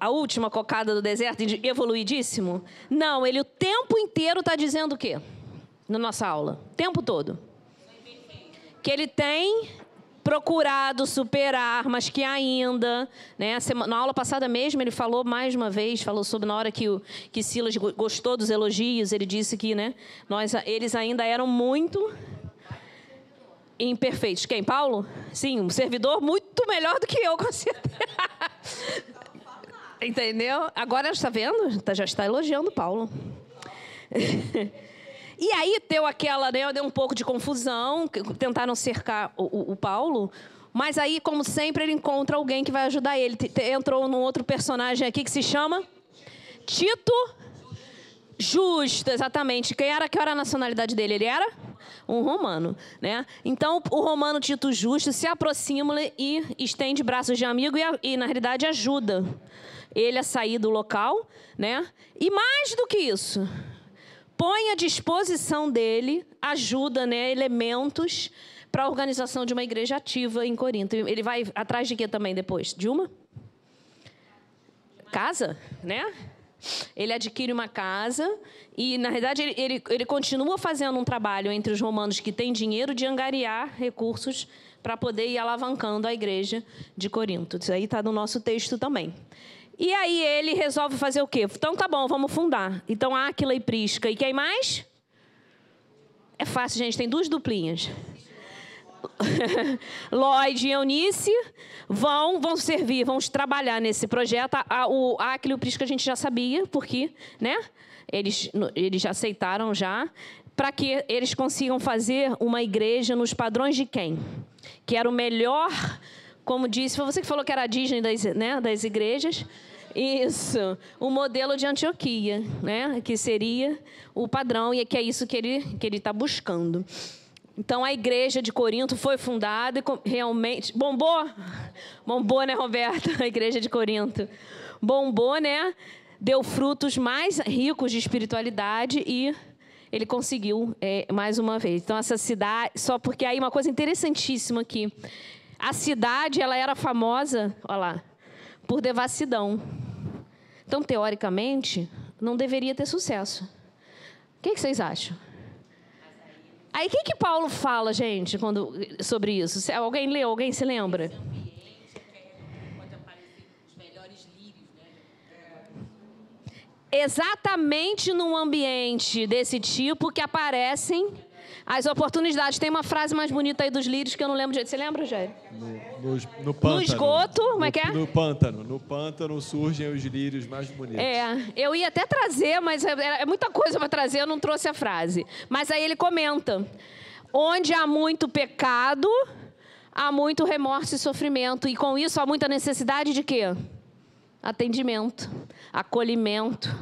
a última cocada do deserto, evoluidíssimo? Não, ele o tempo inteiro está dizendo o quê? Na nossa aula. O tempo todo. Que ele tem procurado superar, mas que ainda, né, na aula passada mesmo ele falou mais uma vez, falou sobre na hora que o que Silas gostou dos elogios, ele disse que, né, nós eles ainda eram muito imperfeitos. Quem? Paulo? Sim, um servidor muito melhor do que eu, com certeza. Entendeu? Agora está vendo? Tá, já está elogiando Paulo. e aí deu aquela, né? Deu um pouco de confusão, tentaram cercar o, o, o Paulo. Mas aí, como sempre, ele encontra alguém que vai ajudar ele. Entrou num outro personagem aqui que se chama Tito Justo, exatamente. Quem era, que era a nacionalidade dele? Ele era um romano, né? Então, o romano Tito Justo se aproxima e estende braços de amigo e, e na realidade, ajuda ele a sair do local, né? E mais do que isso, põe à disposição dele ajuda, né, elementos para a organização de uma igreja ativa em Corinto. Ele vai atrás de quê também depois? De uma casa, né? Ele adquire uma casa e, na verdade, ele, ele, ele, continua fazendo um trabalho entre os romanos que têm dinheiro de angariar recursos para poder ir alavancando a igreja de Corinto. Isso aí está no nosso texto também. E aí ele resolve fazer o quê? Então tá bom, vamos fundar. Então Áquila e Prisca. E quem mais? É fácil, gente, tem duas duplinhas. Lloyd e Eunice vão, vão servir, vão trabalhar nesse projeto. o Acre e o Prisca a gente já sabia, porque né, eles, eles já aceitaram já, para que eles consigam fazer uma igreja nos padrões de quem? Que era o melhor, como disse, foi você que falou que era a Disney das, né, das igrejas. Isso, o modelo de Antioquia, né, que seria o padrão, e que é isso que ele está que ele tá buscando. Então a igreja de Corinto foi fundada e realmente. Bombou? Bombou, né, Roberto? A igreja de Corinto. Bombou, né? Deu frutos mais ricos de espiritualidade e ele conseguiu é, mais uma vez. Então essa cidade, só porque aí uma coisa interessantíssima aqui, a cidade ela era famosa, olha lá, por devassidão. Então teoricamente não deveria ter sucesso. O que, que vocês acham? Aí o que, que Paulo fala, gente, quando, sobre isso? Alguém leu? Alguém se lembra? Exatamente num ambiente desse tipo que aparecem as oportunidades. Tem uma frase mais bonita aí dos lírios que eu não lembro de jeito. Você lembra, Jair? No, no, no, pântano. No esgoto, como é que é? No pântano. No pântano surgem os lírios mais bonitos. É, eu ia até trazer, mas é, é muita coisa para trazer, eu não trouxe a frase. Mas aí ele comenta: onde há muito pecado, há muito remorso e sofrimento. E com isso há muita necessidade de quê? Atendimento, acolhimento,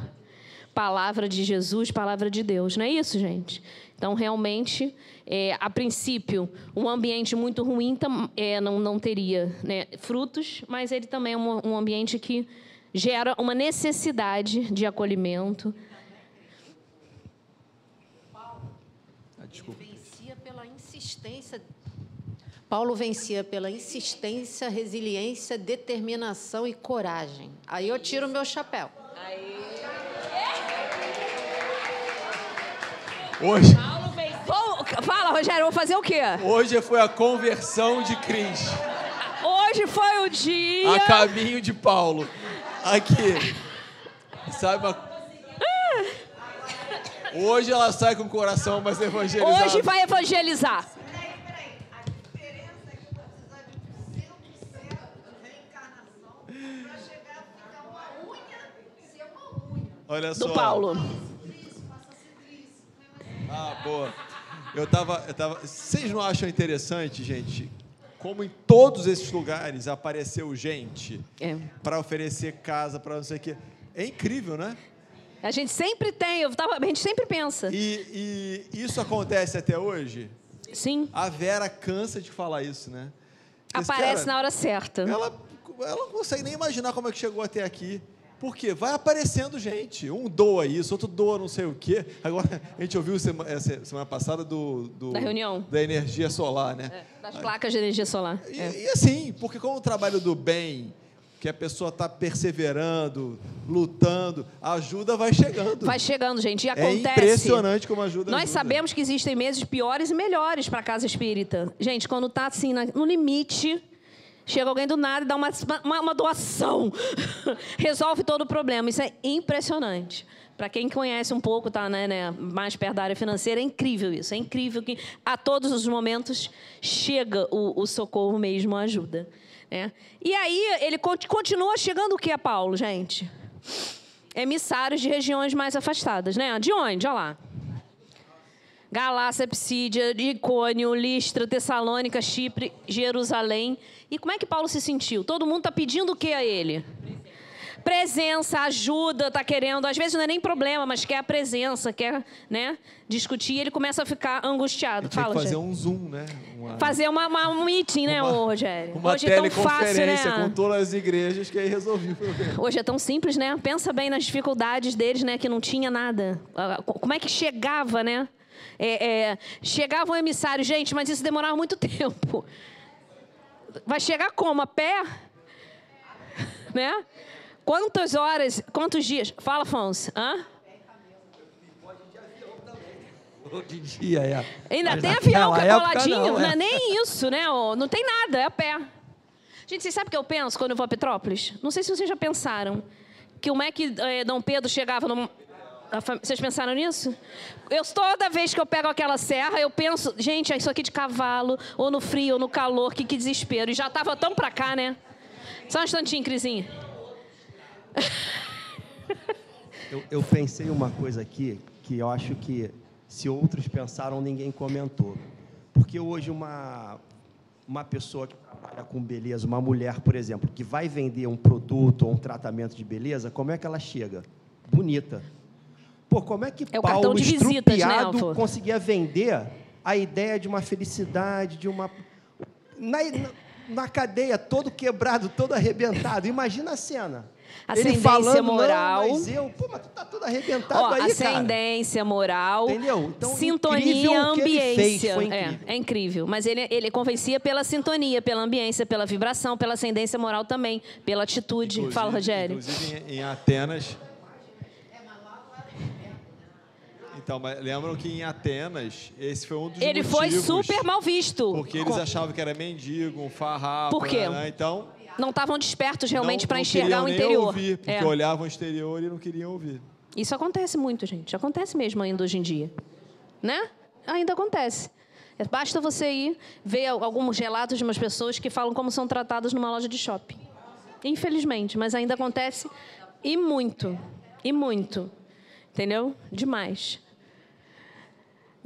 palavra de Jesus, palavra de Deus. Não é isso, gente? Então, realmente, é, a princípio, um ambiente muito ruim é, não, não teria né, frutos, mas ele também é um, um ambiente que gera uma necessidade de acolhimento. Ah, desculpa. Vencia pela insistência. Paulo vencia pela insistência, resiliência, determinação e coragem. Aí eu tiro o meu chapéu. Aí. Hoje. Fala, Rogério, vou fazer o quê? Hoje foi a conversão de Cris. Hoje foi o dia. A caminho de Paulo. Aqui. Uma... Hoje ela sai com o coração mais evangelizado. Hoje vai evangelizar. Olha só. Do Paulo. Ah, boa. Eu tava, eu tava. Vocês não acham interessante, gente? Como em todos esses lugares apareceu gente é. para oferecer casa, para não sei o quê. É incrível, né? A gente sempre tem, eu tava, a gente sempre pensa. E, e isso acontece até hoje? Sim. A Vera cansa de falar isso, né? Aparece cara, na hora certa. Ela, ela não consegue nem imaginar como é que chegou até aqui. Porque vai aparecendo gente. Um doa isso, outro doa não sei o quê. Agora, a gente ouviu semana, semana passada do, do, Da reunião. Da energia solar, né? É, das placas de energia solar. E, é. e assim, porque com o trabalho do bem, que a pessoa está perseverando, lutando, a ajuda vai chegando. Vai chegando, gente. E é acontece. É impressionante como ajuda. Nós ajuda. sabemos que existem meses piores e melhores para a casa espírita. Gente, quando está assim, no limite Chega alguém do nada e dá uma, uma, uma doação. Resolve todo o problema. Isso é impressionante. Para quem conhece um pouco, tá né, né, mais perto da área financeira, é incrível isso. É incrível que a todos os momentos chega o, o socorro mesmo, a ajuda. Né? E aí ele continua chegando o que a Paulo, gente? Emissários de regiões mais afastadas, né? De onde? Olha lá. Galácia, Psídia, Icônio, Listra, Tessalônica, Chipre, Jerusalém. E como é que Paulo se sentiu? Todo mundo está pedindo o que a ele? Presença, ajuda, está querendo. Às vezes não é nem problema, mas quer a presença, quer né, discutir. Ele começa a ficar angustiado. Fala, fazer Rogério. um zoom, né? Uma... Fazer uma, uma, um meeting, né, Rogério? Uma Hoje teleconferência é tão fácil, né? com todas as igrejas que aí o problema. Hoje é tão simples, né? Pensa bem nas dificuldades deles, né? Que não tinha nada. Ah, como é que chegava, né? É, é, chegava um emissário, gente, mas isso demorava muito tempo. Vai chegar como? A pé? Né? Quantas horas, quantos dias? Fala, Afonso. Hã? De dia, é. Ainda Mas tem avião que é coladinho. Não, é. não, é nem isso, né? Não tem nada, é a pé. Gente, vocês sabem o que eu penso quando eu vou a Petrópolis? Não sei se vocês já pensaram. Que como é que é, Dom Pedro chegava no, Vocês pensaram nisso? Eu, toda vez que eu pego aquela serra, eu penso, gente, é isso aqui de cavalo, ou no frio, ou no calor, que, que desespero. E já estava tão pra cá, né? Só um instantinho, Crisinha. Eu, eu pensei uma coisa aqui que eu acho que se outros pensaram, ninguém comentou. Porque hoje uma, uma pessoa que trabalha com beleza, uma mulher, por exemplo, que vai vender um produto ou um tratamento de beleza, como é que ela chega? Bonita. Pô, como é que é Paulo, de visitas, né, conseguia vender a ideia de uma felicidade, de uma... Na, na cadeia, todo quebrado, todo arrebentado. Imagina a cena. Ascendência ele falando, moral. mas eu, pô, mas tu tá tudo arrebentado Ó, aí, ascendência cara. moral. Entendeu? Então, sintonia, ambiência. Fez, incrível. É, é incrível. Mas ele, ele convencia pela sintonia, pela ambiência, pela vibração, pela ascendência moral também, pela atitude. Inclusive, Fala, Rogério. Inclusive, em, em Atenas, Então, mas lembram que em Atenas, esse foi um dos Ele motivos, foi super mal visto. Porque eles achavam que era mendigo, um farrapo. Por quê? Né? Então, não estavam despertos realmente para enxergar o interior. Ouvir, porque é. olhavam o exterior e não queriam ouvir. Isso acontece muito, gente. Acontece mesmo ainda hoje em dia. Né? Ainda acontece. É, basta você ir ver alguns relatos de umas pessoas que falam como são tratadas numa loja de shopping. Infelizmente, mas ainda acontece e muito. E muito. Entendeu? Demais.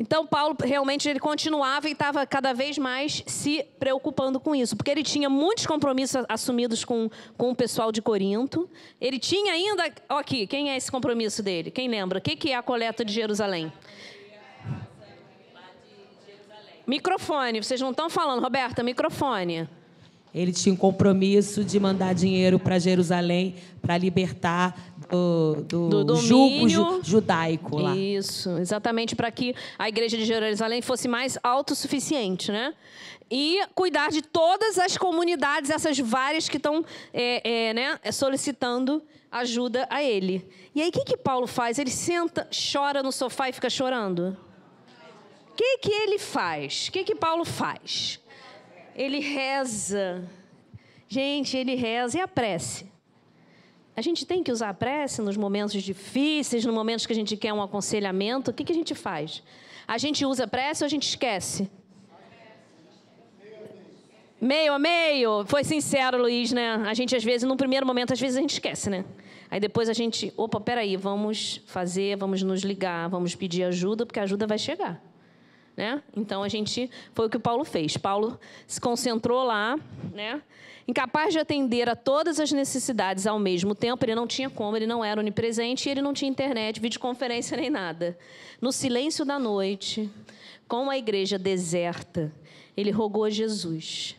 Então, Paulo realmente ele continuava e estava cada vez mais se preocupando com isso, porque ele tinha muitos compromissos assumidos com, com o pessoal de Corinto. Ele tinha ainda. Ó, aqui, quem é esse compromisso dele? Quem lembra? O que, que é a coleta de Jerusalém? Microfone, vocês não estão falando, Roberta, microfone. Ele tinha um compromisso de mandar dinheiro para Jerusalém para libertar do, do, do jugo ju, judaico lá. Isso, exatamente para que a igreja de Jerusalém fosse mais autossuficiente, né? E cuidar de todas as comunidades, essas várias que estão é, é, né, solicitando ajuda a ele. E aí, o que, que Paulo faz? Ele senta, chora no sofá e fica chorando? O que, que ele faz? O que, que Paulo faz? Ele reza. Gente, ele reza e a prece. A gente tem que usar a prece nos momentos difíceis, nos momentos que a gente quer um aconselhamento. O que, que a gente faz? A gente usa a prece ou a gente esquece? Meio a meio. Foi sincero, Luiz, né? A gente, às vezes, no primeiro momento, às vezes a gente esquece, né? Aí depois a gente, opa, peraí, vamos fazer, vamos nos ligar, vamos pedir ajuda, porque a ajuda vai chegar. Né? Então a gente foi o que o Paulo fez. Paulo se concentrou lá, né? incapaz de atender a todas as necessidades ao mesmo tempo. Ele não tinha como, ele não era onipresente, ele não tinha internet, videoconferência nem nada. No silêncio da noite, com a igreja deserta, ele rogou a Jesus,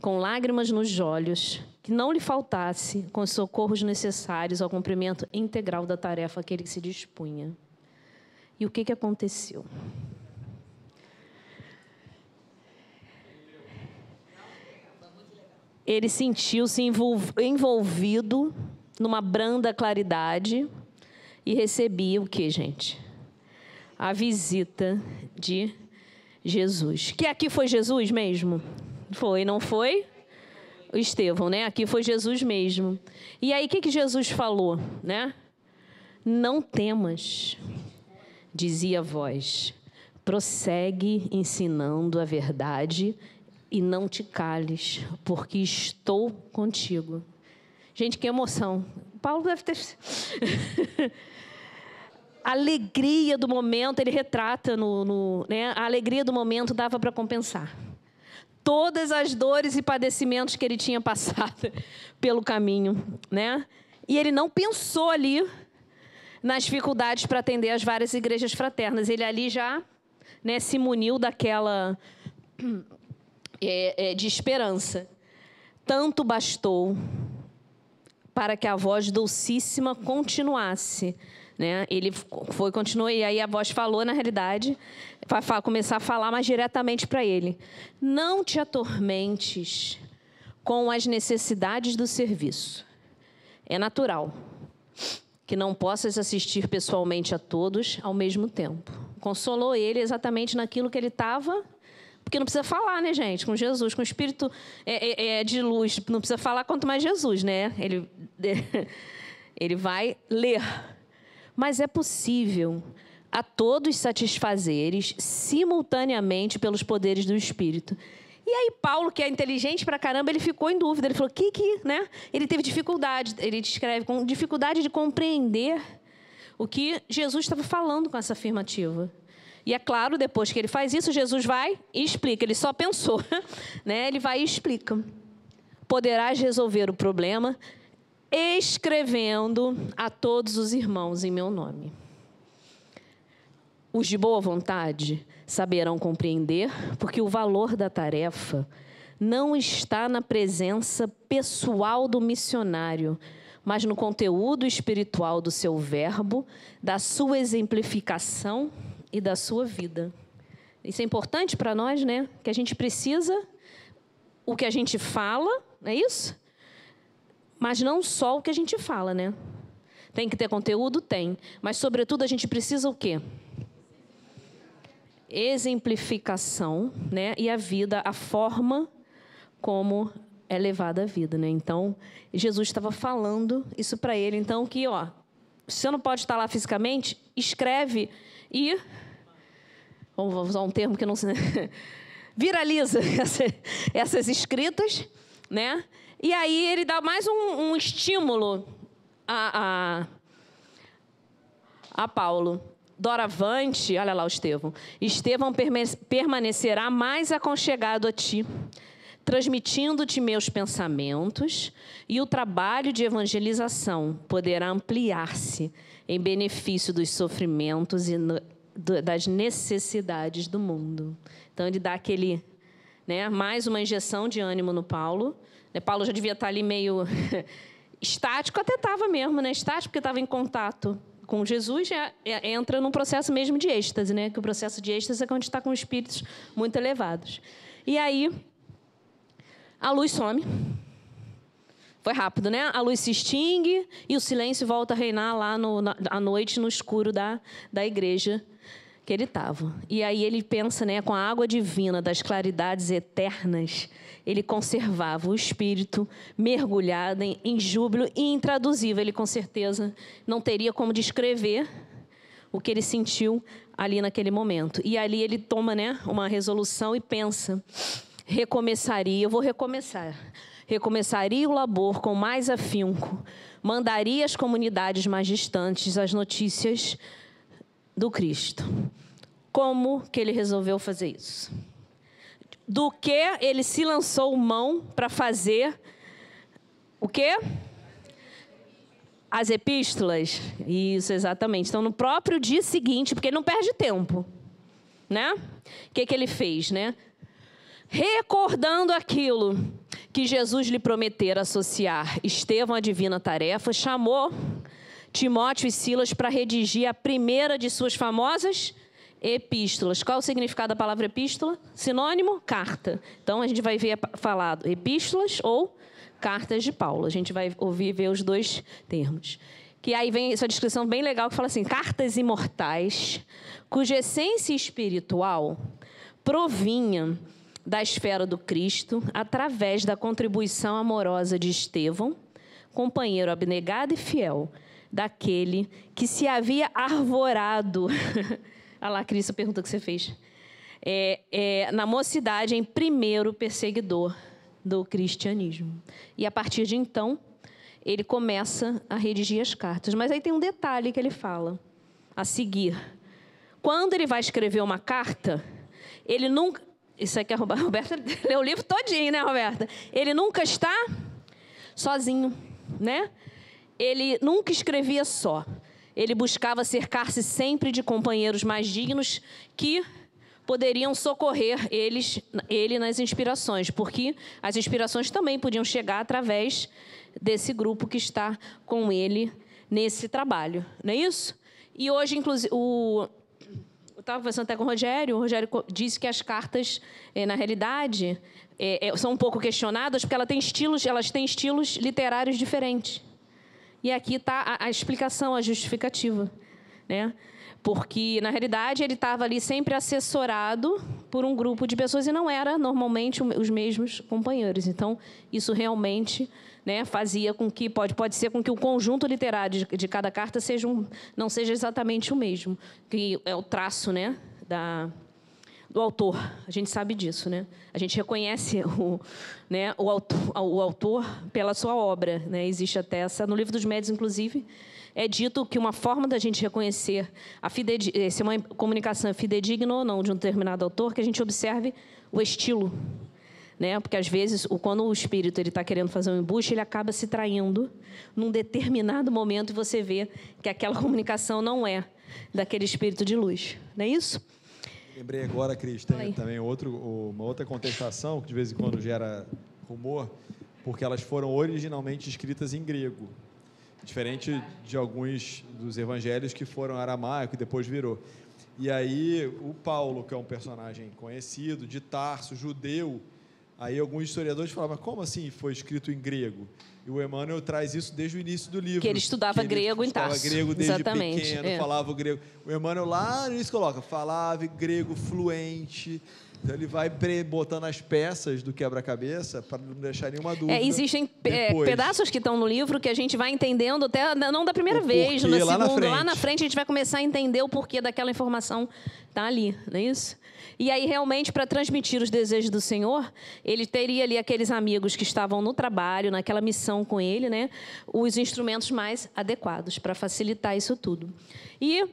com lágrimas nos olhos, que não lhe faltasse com os socorros necessários ao cumprimento integral da tarefa que ele se dispunha. E o que, que aconteceu? Ele sentiu-se envolvido numa branda claridade e recebia o que, gente? A visita de Jesus. Que aqui foi Jesus mesmo? Foi, não foi? O Estevão, né? Aqui foi Jesus mesmo. E aí, o que, que Jesus falou, né? Não temas dizia a voz: prossegue ensinando a verdade e não te cales, porque estou contigo. Gente, que emoção. Paulo deve ter. a alegria do momento, ele retrata no. no né? A alegria do momento dava para compensar. Todas as dores e padecimentos que ele tinha passado pelo caminho. Né? E ele não pensou ali nas dificuldades para atender as várias igrejas fraternas. Ele ali já né, se muniu daquela é, é, de esperança. Tanto bastou para que a voz docíssima continuasse. Né? Ele foi, continuou, e aí a voz falou, na realidade, vai começar a falar mais diretamente para ele. Não te atormentes com as necessidades do serviço. É natural que não possas assistir pessoalmente a todos ao mesmo tempo. Consolou ele exatamente naquilo que ele estava. Porque não precisa falar, né, gente? Com Jesus, com o Espírito é, é, é de luz. Não precisa falar quanto mais Jesus, né? Ele, ele vai ler. mas é possível a todos satisfazeres simultaneamente pelos poderes do Espírito. E aí Paulo, que é inteligente pra caramba, ele ficou em dúvida. Ele falou: "Que que, né? Ele teve dificuldade, ele descreve com dificuldade de compreender o que Jesus estava falando com essa afirmativa. E é claro, depois que ele faz isso, Jesus vai e explica. Ele só pensou, né? Ele vai e explica. Poderás resolver o problema escrevendo a todos os irmãos em meu nome. Os de boa vontade saberão compreender, porque o valor da tarefa não está na presença pessoal do missionário, mas no conteúdo espiritual do seu verbo, da sua exemplificação e da sua vida. Isso é importante para nós, né? Que a gente precisa o que a gente fala, é isso? Mas não só o que a gente fala, né? Tem que ter conteúdo? Tem. Mas, sobretudo, a gente precisa o quê? Exemplificação, né? E a vida, a forma como é levada a vida, né? Então, Jesus estava falando isso para ele. Então, que, ó, você não pode estar lá fisicamente, escreve e. Vamos usar um termo que não se. viraliza essas escritas, né? E aí ele dá mais um, um estímulo a, a, a Paulo. Doravante, olha lá o Estevão. Estevão permanecerá mais aconchegado a ti, transmitindo-te meus pensamentos, e o trabalho de evangelização poderá ampliar-se em benefício dos sofrimentos e das necessidades do mundo. Então ele dá aquele, né, mais uma injeção de ânimo no Paulo né, Paulo já devia estar ali meio estático, até estava mesmo, né? Estático porque estava em contato com Jesus, já é, entra num processo mesmo de êxtase, né? Que o processo de êxtase é quando está com espíritos muito elevados. E aí a luz some. Foi rápido, né? A luz se extingue e o silêncio volta a reinar lá no, na, à noite no escuro da, da igreja que ele estava. E aí ele pensa, né, com a água divina das claridades eternas, ele conservava o espírito mergulhado em, em júbilo e intraduzível. Ele, com certeza, não teria como descrever o que ele sentiu ali naquele momento. E ali ele toma né, uma resolução e pensa: recomeçaria, eu vou recomeçar. Recomeçaria o labor com mais afinco, mandaria às comunidades mais distantes as notícias do Cristo. Como que ele resolveu fazer isso? Do que ele se lançou mão para fazer o quê? As epístolas. Isso, exatamente. Então, no próprio dia seguinte, porque ele não perde tempo, né? O que, que ele fez, né? Recordando aquilo que Jesus lhe prometera associar Estevão à divina tarefa, chamou Timóteo e Silas para redigir a primeira de suas famosas epístolas. Qual o significado da palavra epístola? Sinônimo? Carta. Então a gente vai ver falado epístolas ou cartas de Paulo. A gente vai ouvir ver os dois termos. Que aí vem essa descrição bem legal que fala assim: cartas imortais, cuja essência espiritual provinha da esfera do Cristo através da contribuição amorosa de Estevão, companheiro abnegado e fiel daquele que se havia arvorado Olha lá, Cris, a pergunta que você fez. É, é, na mocidade, em primeiro perseguidor do cristianismo. E a partir de então, ele começa a redigir as cartas. Mas aí tem um detalhe que ele fala a seguir. Quando ele vai escrever uma carta, ele nunca. Isso aqui é a Roberta leu o livro todinho, né, Roberta? Ele nunca está sozinho, né? Ele nunca escrevia só. Ele buscava cercar-se sempre de companheiros mais dignos que poderiam socorrer eles, ele nas inspirações, porque as inspirações também podiam chegar através desse grupo que está com ele nesse trabalho, não é isso? E hoje, inclusive, o, eu estava conversando até com o Rogério, o Rogério disse que as cartas, eh, na realidade, eh, eh, são um pouco questionadas porque ela tem estilos, elas têm estilos literários diferentes. E aqui está a, a, explicação, a justificativa. Né? Porque, na realidade, ele estava ali sempre assessorado por um grupo de pessoas e não era normalmente os mesmos companheiros. Então, isso realmente né, fazia com que pode pode ser com que o conjunto literário de, de cada carta seja um, não seja exatamente o mesmo, que é o traço, né, da do autor. A gente sabe disso, né? A gente reconhece o, né, o, autor, o autor pela sua obra, né? Existe até essa no livro dos médios, inclusive, é dito que uma forma da gente reconhecer a fidedi se uma comunicação é fidedigna ou não de um determinado autor, que a gente observe o estilo, né? Porque às vezes, quando o espírito ele está querendo fazer um embuste, ele acaba se traindo num determinado momento e você vê que aquela comunicação não é daquele espírito de luz, não é isso? Lembrei agora, Cris, tem também outro, uma outra contestação que de vez em quando gera rumor, porque elas foram originalmente escritas em grego, diferente de alguns dos evangelhos que foram aramaico e depois virou. E aí o Paulo, que é um personagem conhecido, de Tarso, judeu, aí alguns historiadores falavam, como assim foi escrito em grego? E o Emmanuel traz isso desde o início do livro. Que ele estudava ele grego estudava em Tarso. grego desde Exatamente, pequeno, é. falava o grego. O Emmanuel lá no início coloca, falava grego fluente. Então ele vai botando as peças do quebra-cabeça para não deixar nenhuma é, dúvida. É, existem pedaços que estão no livro que a gente vai entendendo até não da primeira o vez, na segunda, lá na frente a gente vai começar a entender o porquê daquela informação tá ali, não é isso? E aí, realmente, para transmitir os desejos do Senhor, ele teria ali aqueles amigos que estavam no trabalho, naquela missão com ele, né? Os instrumentos mais adequados para facilitar isso tudo. E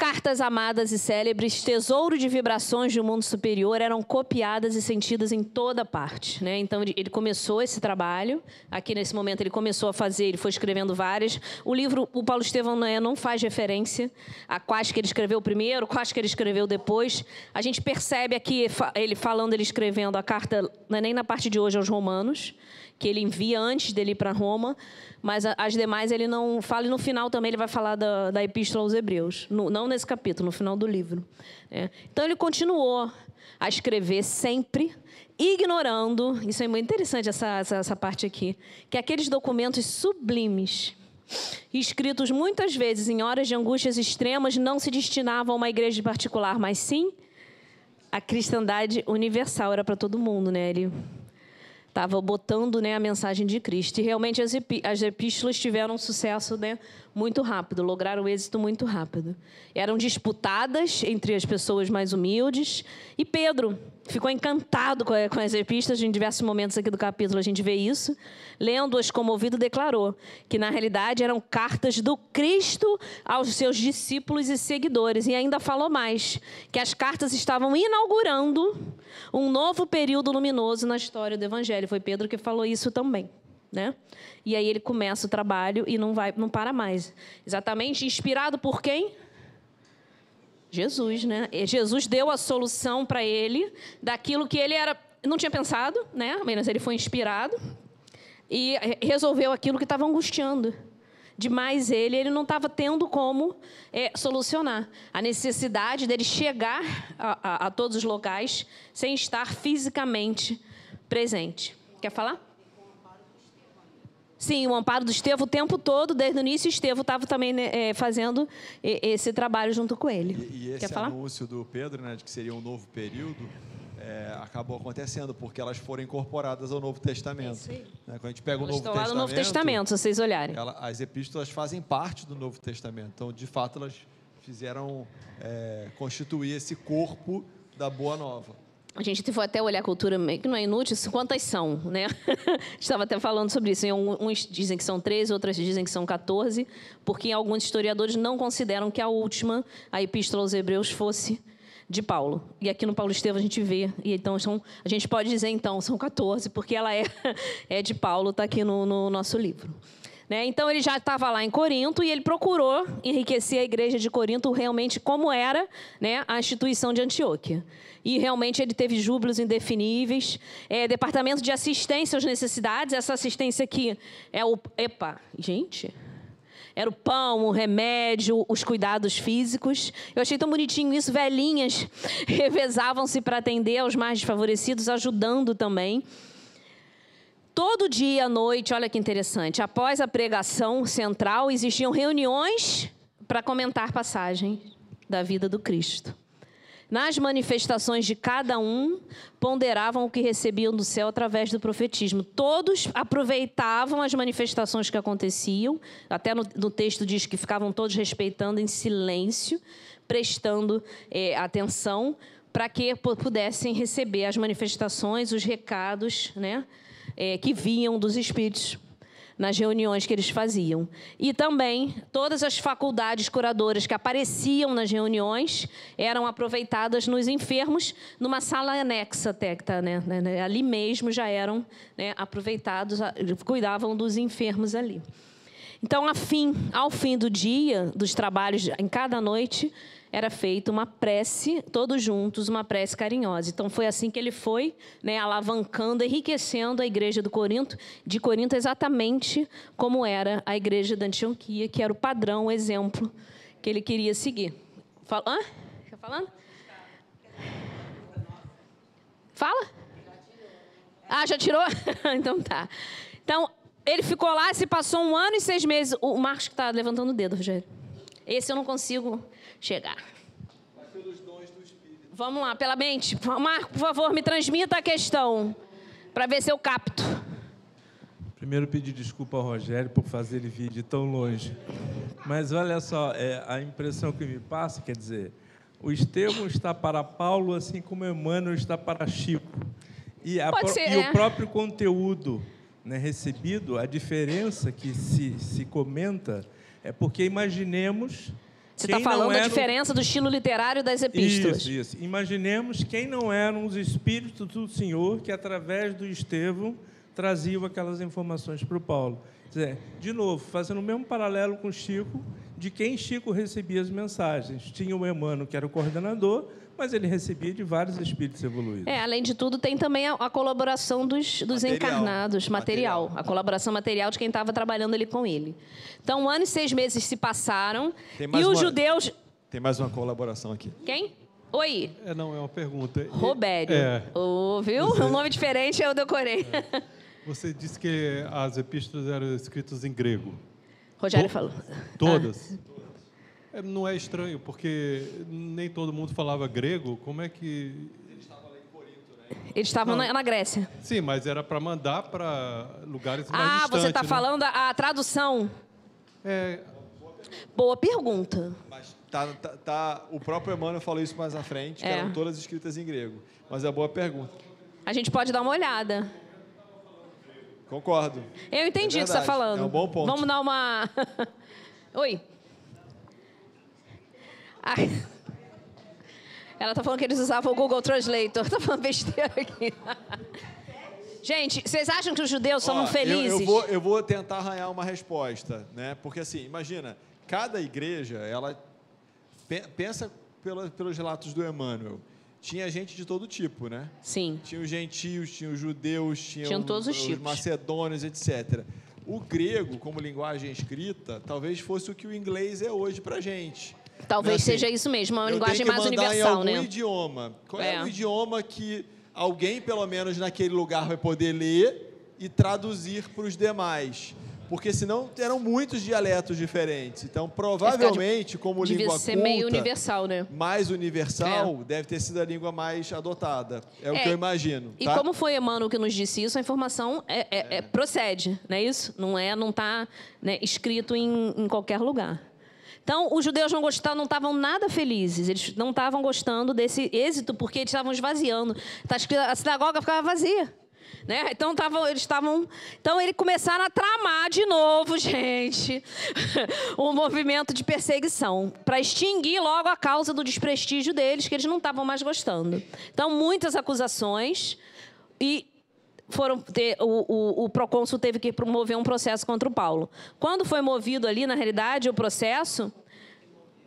Cartas amadas e célebres, tesouro de vibrações um mundo superior, eram copiadas e sentidas em toda parte. Né? Então, ele começou esse trabalho. Aqui, nesse momento, ele começou a fazer, ele foi escrevendo várias. O livro, o Paulo Estevão não faz referência a quais que ele escreveu primeiro, quais que ele escreveu depois. A gente percebe aqui, ele falando, ele escrevendo a carta, não é nem na parte de hoje aos romanos, que ele envia antes dele ir para Roma, mas as demais ele não fala, e no final também ele vai falar da, da Epístola aos Hebreus, no, não nesse capítulo, no final do livro. É. Então ele continuou a escrever sempre, ignorando, isso é muito interessante essa, essa, essa parte aqui, que aqueles documentos sublimes, escritos muitas vezes em horas de angústias extremas, não se destinavam a uma igreja particular, mas sim a cristandade universal, era para todo mundo, né? Ele estava botando né, a mensagem de Cristo. E realmente as, epí as epístolas tiveram um sucesso né, muito rápido, lograram êxito muito rápido. Eram disputadas entre as pessoas mais humildes. E Pedro ficou encantado com, as epístolas, em diversos momentos aqui do capítulo a gente vê isso. Lendo-as comovido, declarou que na realidade eram cartas do Cristo aos seus discípulos e seguidores. E ainda falou mais, que as cartas estavam inaugurando um novo período luminoso na história do Evangelho. Foi Pedro que falou isso também. Né? E aí ele começa o trabalho e não vai, não para mais. Exatamente inspirado por quem? Jesus, né? Jesus deu a solução para ele daquilo que ele era não tinha pensado, né? Mas ele foi inspirado e resolveu aquilo que estava angustiando demais ele, ele não estava tendo como é, solucionar a necessidade dele chegar a, a, a todos os locais sem estar fisicamente presente. Quer falar? Sim, o amparo do Estevão o tempo todo, desde o início, Estevão estava também né, é, fazendo esse trabalho junto com ele. E, e esse Quer anúncio falar? do Pedro, né, de que seria um novo período, é, acabou acontecendo porque elas foram incorporadas ao Novo Testamento. É né? Quando a gente pega o Novo estão Testamento, lá no Novo Testamento, se vocês olharem. Ela, as epístolas fazem parte do Novo Testamento. Então, de fato, elas fizeram é, constituir esse corpo da Boa Nova. A gente foi até olhar a cultura, que não é inútil, quantas são, né? Estava até falando sobre isso. Uns dizem que são 13, outras dizem que são 14, porque alguns historiadores não consideram que a última, a Epístola aos Hebreus, fosse de Paulo. E aqui no Paulo Estevam a gente vê. E então são, a gente pode dizer, então, são 14, porque ela é, é de Paulo, está aqui no, no nosso livro. Né? Então ele já estava lá em Corinto e ele procurou enriquecer a igreja de Corinto realmente como era né, a instituição de Antioquia. E realmente ele teve júbilos indefiníveis. É, departamento de assistência às necessidades, essa assistência aqui é o. Epa, gente. Era o pão, o remédio, os cuidados físicos. Eu achei tão bonitinho isso. Velhinhas revezavam-se para atender aos mais desfavorecidos, ajudando também. Todo dia à noite, olha que interessante, após a pregação central, existiam reuniões para comentar passagem da vida do Cristo. nas manifestações de cada um, ponderavam o que recebiam do céu através do profetismo. Todos aproveitavam as manifestações que aconteciam, até no, no texto diz que ficavam todos respeitando em silêncio, prestando é, atenção, para que pudessem receber as manifestações, os recados né, é, que vinham dos Espíritos nas reuniões que eles faziam. E também todas as faculdades curadoras que apareciam nas reuniões eram aproveitadas nos enfermos, numa sala anexa até, tá, né, né, né? ali mesmo já eram né, aproveitados, cuidavam dos enfermos ali. Então, afim, ao fim do dia, dos trabalhos em cada noite, era feita uma prece, todos juntos, uma prece carinhosa. Então foi assim que ele foi, né, alavancando, enriquecendo a igreja do Corinto, de Corinto exatamente como era a igreja da Antioquia, que era o padrão, o exemplo que ele queria seguir. Fala, hã? Está falando? Fala? Ah, já tirou? então tá. Então, ele ficou lá, se passou um ano e seis meses. O Marcos que está levantando o dedo, Rogério. Esse eu não consigo chegar. Vamos lá, pela mente. Marco, por favor, me transmita a questão, para ver se eu capto. Primeiro, pedir desculpa ao Rogério por fazer ele vir de tão longe. Mas olha só, é, a impressão que me passa, quer dizer, o Estevão está para Paulo, assim como Emmanuel está para Chico. E, ser, e o é. próprio conteúdo né, recebido, a diferença que se, se comenta é porque imaginemos você está falando da diferença do estilo literário das epístolas. Isso, isso. Imaginemos quem não eram os espíritos do Senhor que, através do Estevão, traziam aquelas informações para o Paulo. Dizer, de novo, fazendo o mesmo paralelo com Chico, de quem Chico recebia as mensagens. Tinha o Emmanuel, que era o coordenador, mas ele recebia de vários espíritos evoluídos. É, além de tudo, tem também a, a colaboração dos, dos material. encarnados, material, material, a colaboração material de quem estava trabalhando ali com ele. Então, um ano e seis meses se passaram e os uma, judeus. Tem mais uma colaboração aqui. Quem? Oi. É, não, é uma pergunta. Robério. É. Oh, viu? Você... Um nome diferente eu decorei. É. Você disse que as epístolas eram escritas em grego. Rogério to... falou. Todas. Ah. É, não é estranho, porque nem todo mundo falava grego. Como é que. Eles estavam lá em Corinto, né? Eles estavam na, na, Grécia. Sim, mas era para mandar para lugares mais ah, distantes. Ah, você está né? falando a, a, tradução? É. Boa pergunta. Mas tá, tá, tá, o próprio Emmanuel falou isso mais à frente, que é. eram todas escritas em grego. Mas é boa pergunta. A gente pode dar uma olhada. Concordo. Eu entendi é o que você está falando. É um bom ponto. Vamos dar uma. Oi. Ai. Ela tá falando que eles usavam o Google Translator. Tá falando besteira aqui. Gente, vocês acham que os judeus são felizes? Eu, eu, vou, eu vou tentar arranhar uma resposta, né? Porque assim, imagina, cada igreja, ela pensa pelo, pelos relatos do Emmanuel. Tinha gente de todo tipo, né? Sim. Tinha os gentios, tinha os judeus, tinha Tinham todos os, os tipos. macedônios, etc. O grego, como linguagem escrita, talvez fosse o que o inglês é hoje para gente. Talvez assim, seja isso mesmo, uma linguagem mais universal, né? idioma. Qual é. é o idioma que alguém, pelo menos naquele lugar, vai poder ler e traduzir para os demais? Porque senão eram muitos dialetos diferentes. Então, provavelmente, como Devia língua ser culta, meio universal, né? mais universal, é. deve ter sido a língua mais adotada. É, o que é. eu imagino. E tá? como foi Emmanuel que nos disse isso, a informação é, é, é procede, não é isso? Não é, não está né, escrito em, em qualquer lugar. Então, os judeus não gostavam, não estavam nada felizes. Eles não estavam gostando desse êxito porque eles estavam esvaziando. Tá a sinagoga ficava vazia. Né? Então tavam, eles estavam. Então eles começaram a tramar de novo, gente, um movimento de perseguição para extinguir logo a causa do desprestígio deles, que eles não estavam mais gostando. Então muitas acusações e foram ter, o, o, o procônsul teve que promover um processo contra o Paulo. Quando foi movido ali, na realidade, o processo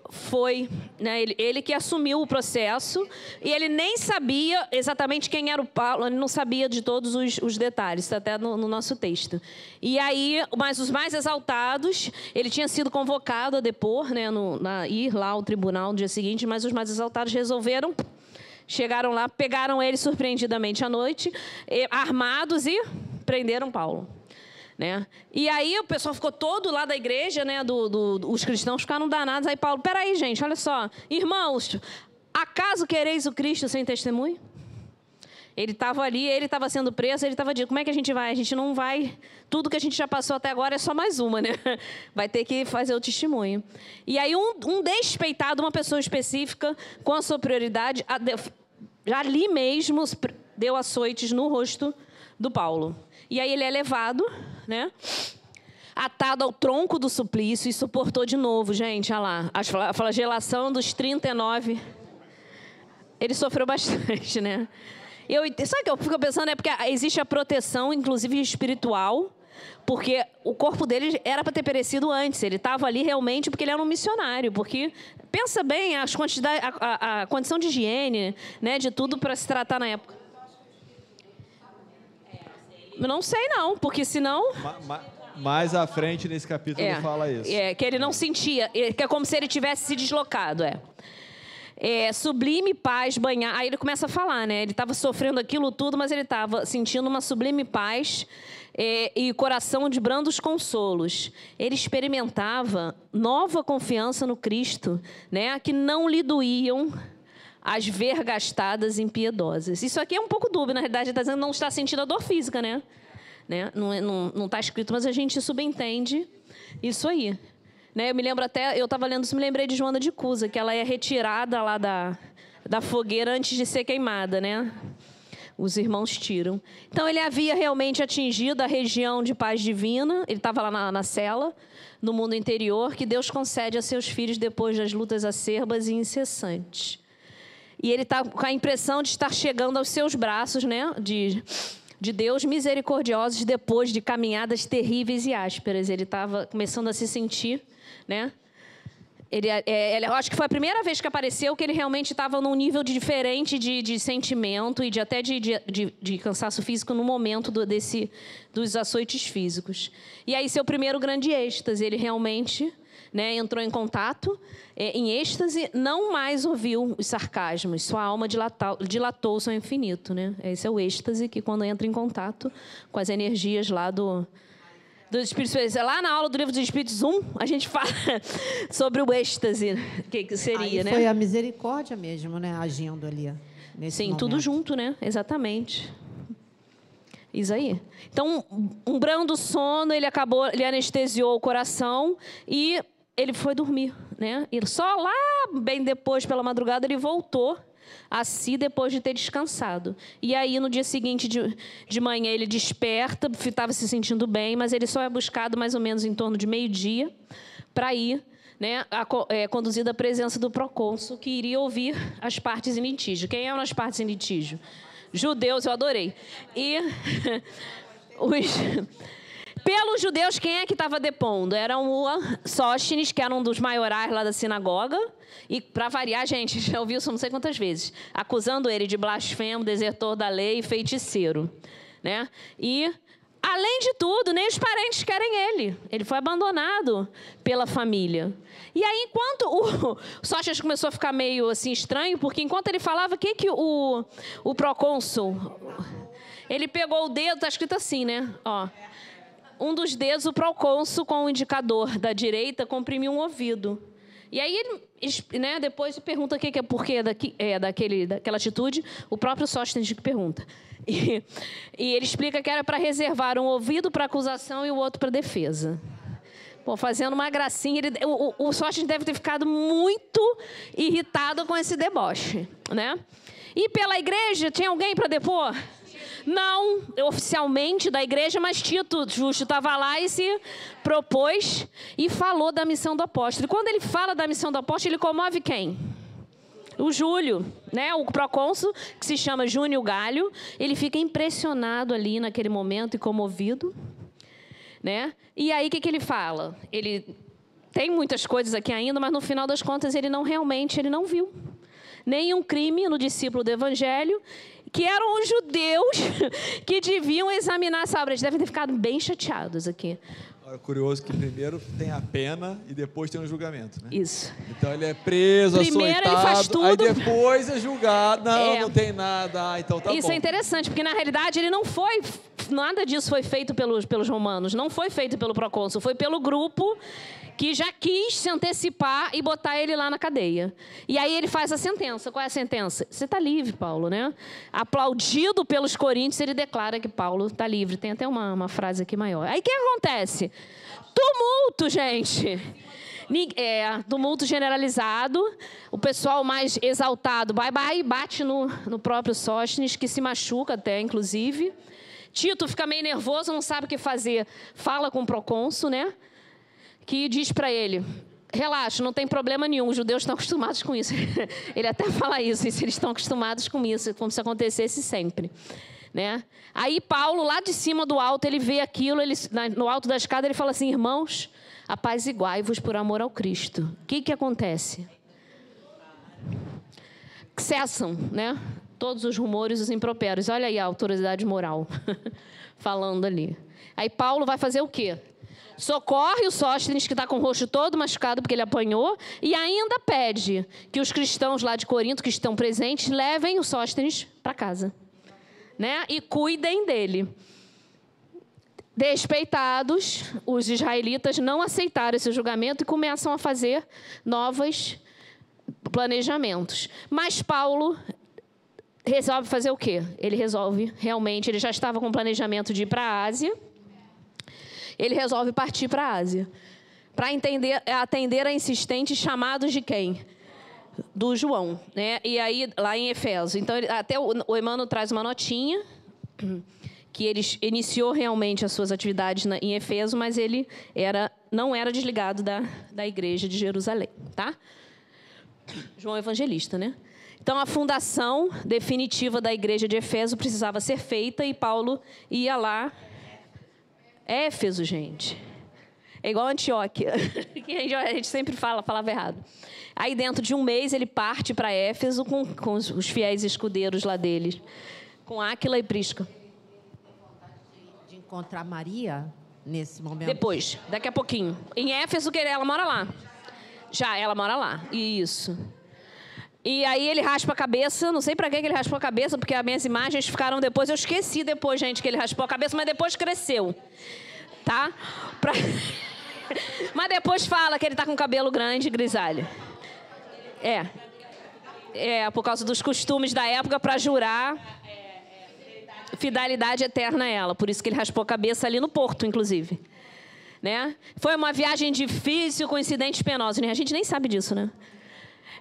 foi né, ele, ele, que assumiu o processo e ele nem sabia exatamente quem era o Paulo, ele não sabia de todos os, os detalhes, está até no, no, nosso texto. E aí, mas os mais exaltados, ele tinha sido convocado a depor, né, no, na, ir lá ao tribunal no dia seguinte, mas os mais exaltados resolveram Chegaram lá, pegaram ele surpreendidamente à noite, armados e prenderam Paulo. Né? E aí o pessoal ficou todo lá da igreja, né? Do, do, os cristãos ficaram danados. Aí Paulo, peraí, gente, olha só, irmãos, Acaso quereis o Cristo sem testemunho? Ele estava ali, ele estava sendo preso, ele estava dizendo: como é que a gente vai? A gente não vai. Tudo que a gente já passou até agora é só mais uma, né? Vai ter que fazer o testemunho. E aí, um, um despeitado, uma pessoa específica, com a sua prioridade, ali mesmo deu açoites no rosto do Paulo. E aí ele é levado, né? Atado ao tronco do suplício e suportou de novo, gente, olha lá. A flagelação dos 39. Ele sofreu bastante, né? Eu, sabe que eu fico pensando? É porque existe a proteção, inclusive espiritual, porque o corpo dele era para ter perecido antes. Ele estava ali realmente porque ele era um missionário. Porque, pensa bem, as quantidade, a, a, a condição de higiene, né, de tudo para se tratar na época. Não sei não, porque senão... Ma, ma, mais à frente nesse capítulo é, fala isso. É, que ele não sentia, que é como se ele tivesse se deslocado, é é, sublime paz banhar. Aí ele começa a falar, né? Ele estava sofrendo aquilo tudo, mas ele estava sentindo uma sublime paz é, e coração de brandos consolos. Ele experimentava nova confiança no Cristo, né? Que não lhe doíam as vergastadas impiedosas. Isso aqui é um pouco dúbio, na realidade, está dizendo não está sentindo a dor física, né? né? Não está tá escrito, mas a gente subentende isso aí. Né? Eu me lembro até, eu estava lendo isso, me lembrei de Joana de Cusa, que ela é retirada lá da, da fogueira antes de ser queimada, né? Os irmãos tiram. Então ele havia realmente atingido a região de paz divina, ele estava lá na, na cela, no mundo interior, que Deus concede a seus filhos depois das lutas acerbas e incessantes. E ele está com a impressão de estar chegando aos seus braços, né? De, de Deus misericordiosos depois de caminhadas terríveis e ásperas. Ele estava começando a se sentir né? Ele, é, é, ele, acho que foi a primeira vez que apareceu que ele realmente estava num nível de diferente de, de, sentimento e de até de, de, de cansaço físico no momento do, desse, dos açoites físicos. E aí, seu primeiro grande êxtase, ele realmente né, entrou em contato é, em êxtase, não mais ouviu os sarcasmos, sua alma dilatou-se ao infinito. Né? Esse é o êxtase que, quando entra em contato com as energias lá do, dos Espíritos. Lá na aula do livro dos Espíritos 1, a gente fala sobre o êxtase, que, que seria, Aí né? Foi a misericórdia mesmo, né? Agindo ali. Sim, momento. tudo junto, né? Exatamente. Isso aí. Então, um brando sono, ele acabou, ele anestesiou o coração e ele foi dormir, né? E só lá, bem depois, pela madrugada, ele voltou a si depois de ter descansado. E aí, no dia seguinte de, de manhã, ele desperta, estava se sentindo bem, mas ele só é buscado mais ou menos em torno de meio-dia para ir né, a, é, conduzido à presença do procônsul, que iria ouvir as partes em litígio. Quem eram as partes em litígio? Judeus, eu adorei. E os pelos judeus, quem é que estava depondo? Era o Sóstenes, que era um dos maiorais lá da sinagoga. E, para variar, gente, já ouviu isso não sei quantas vezes. Acusando ele de blasfemo, desertor da lei e feiticeiro. Né? E, além de tudo, nem os parentes querem ele. Ele foi abandonado pela família. E aí, enquanto o, o Sóstenes começou a ficar meio assim estranho, porque enquanto ele falava, o que, que o, o procônsul... Ele pegou o dedo, tá escrito assim, né? Ó, um dos dedos, o procônsul, com o indicador da direita, comprimiu um ouvido. E aí ele, né, depois pergunta o que é porquê daqui, é, daquele, daquela atitude, o próprio Sóstenes que pergunta. E, e ele explica que era para reservar um ouvido para acusação e o outro para defesa. Pô, fazendo uma gracinha, ele, o, o, o deve ter ficado muito irritado com esse deboche, né? E pela igreja, tinha alguém para depor? Não oficialmente da igreja, mas Tito Justo estava lá e se propôs e falou da missão do apóstolo. E quando ele fala da missão do apóstolo, ele comove quem? O Júlio, né? O procônsul, que se chama Júnior Galho, ele fica impressionado ali naquele momento e comovido, né? E aí o que, que ele fala? Ele tem muitas coisas aqui ainda, mas no final das contas ele não realmente ele não viu nenhum crime no discípulo do evangelho que eram os judeus que deviam examinar essa obra. Eles devem ter ficado bem chateados aqui. É curioso que primeiro tem a pena e depois tem o julgamento, né? Isso. Então ele é preso, primeiro açoitado, ele faz tudo. aí depois é julgado. Não, é. não tem nada. Ah, então tá Isso bom. é interessante, porque na realidade ele não foi nada disso foi feito pelos, pelos romanos, não foi feito pelo procônsul, foi pelo grupo que já quis se antecipar e botar ele lá na cadeia. E aí ele faz a sentença. Qual é a sentença? Você está livre, Paulo, né? Aplaudido pelos coríntios, ele declara que Paulo está livre. Tem até uma, uma frase aqui maior. Aí o que acontece? Tumulto, gente. É, tumulto generalizado. O pessoal mais exaltado vai, vai bate no, no próprio Sóstenes, que se machuca até, inclusive. Tito fica meio nervoso, não sabe o que fazer. Fala com o procônsul, né? Que diz para ele: relaxa, não tem problema nenhum, os judeus estão acostumados com isso. Ele até fala isso, eles estão acostumados com isso, como se acontecesse sempre. Né? Aí Paulo, lá de cima do alto, ele vê aquilo, ele, no alto da escada, ele fala assim: irmãos, apaziguai-vos por amor ao Cristo. O que, que acontece? Cessam, né? todos os rumores os impropérios. Olha aí a autoridade moral falando ali. Aí Paulo vai fazer o quê? Socorre o Sóstenes, que está com o rosto todo machucado porque ele apanhou, e ainda pede que os cristãos lá de Corinto, que estão presentes, levem o Sóstenes para casa. Né? E cuidem dele. Despeitados, os israelitas não aceitaram esse julgamento e começam a fazer novos planejamentos. Mas Paulo resolve fazer o quê? Ele resolve realmente, ele já estava com o planejamento de ir para a Ásia. Ele resolve partir para a Ásia para atender a insistentes chamados de quem? Do João, né? E aí lá em Efésio. Então ele, até o, o Emmanuel traz uma notinha que ele iniciou realmente as suas atividades na, em Efeso, mas ele era não era desligado da, da igreja de Jerusalém, tá? João Evangelista, né? Então, a fundação definitiva da igreja de Efeso precisava ser feita e Paulo ia lá. Éfeso, gente. É igual Antioquia, que a gente sempre fala, falava errado. Aí, dentro de um mês, ele parte para Éfeso com, com os fiéis escudeiros lá deles, com Áquila e Prisca. De encontrar Maria nesse momento? Depois, daqui a pouquinho. Em Éfeso, ela mora lá. Já, ela mora lá. Isso. E aí ele raspa a cabeça, não sei para que ele raspou a cabeça, porque as minhas imagens ficaram depois, eu esqueci depois, gente, que ele raspou a cabeça, mas depois cresceu. Tá? Pra... mas depois fala que ele tá com cabelo grande e grisalho. É. É, por causa dos costumes da época para jurar fidelidade eterna a ela. Por isso que ele raspou a cabeça ali no porto, inclusive. Né? Foi uma viagem difícil, com incidentes penosos. A gente nem sabe disso, né?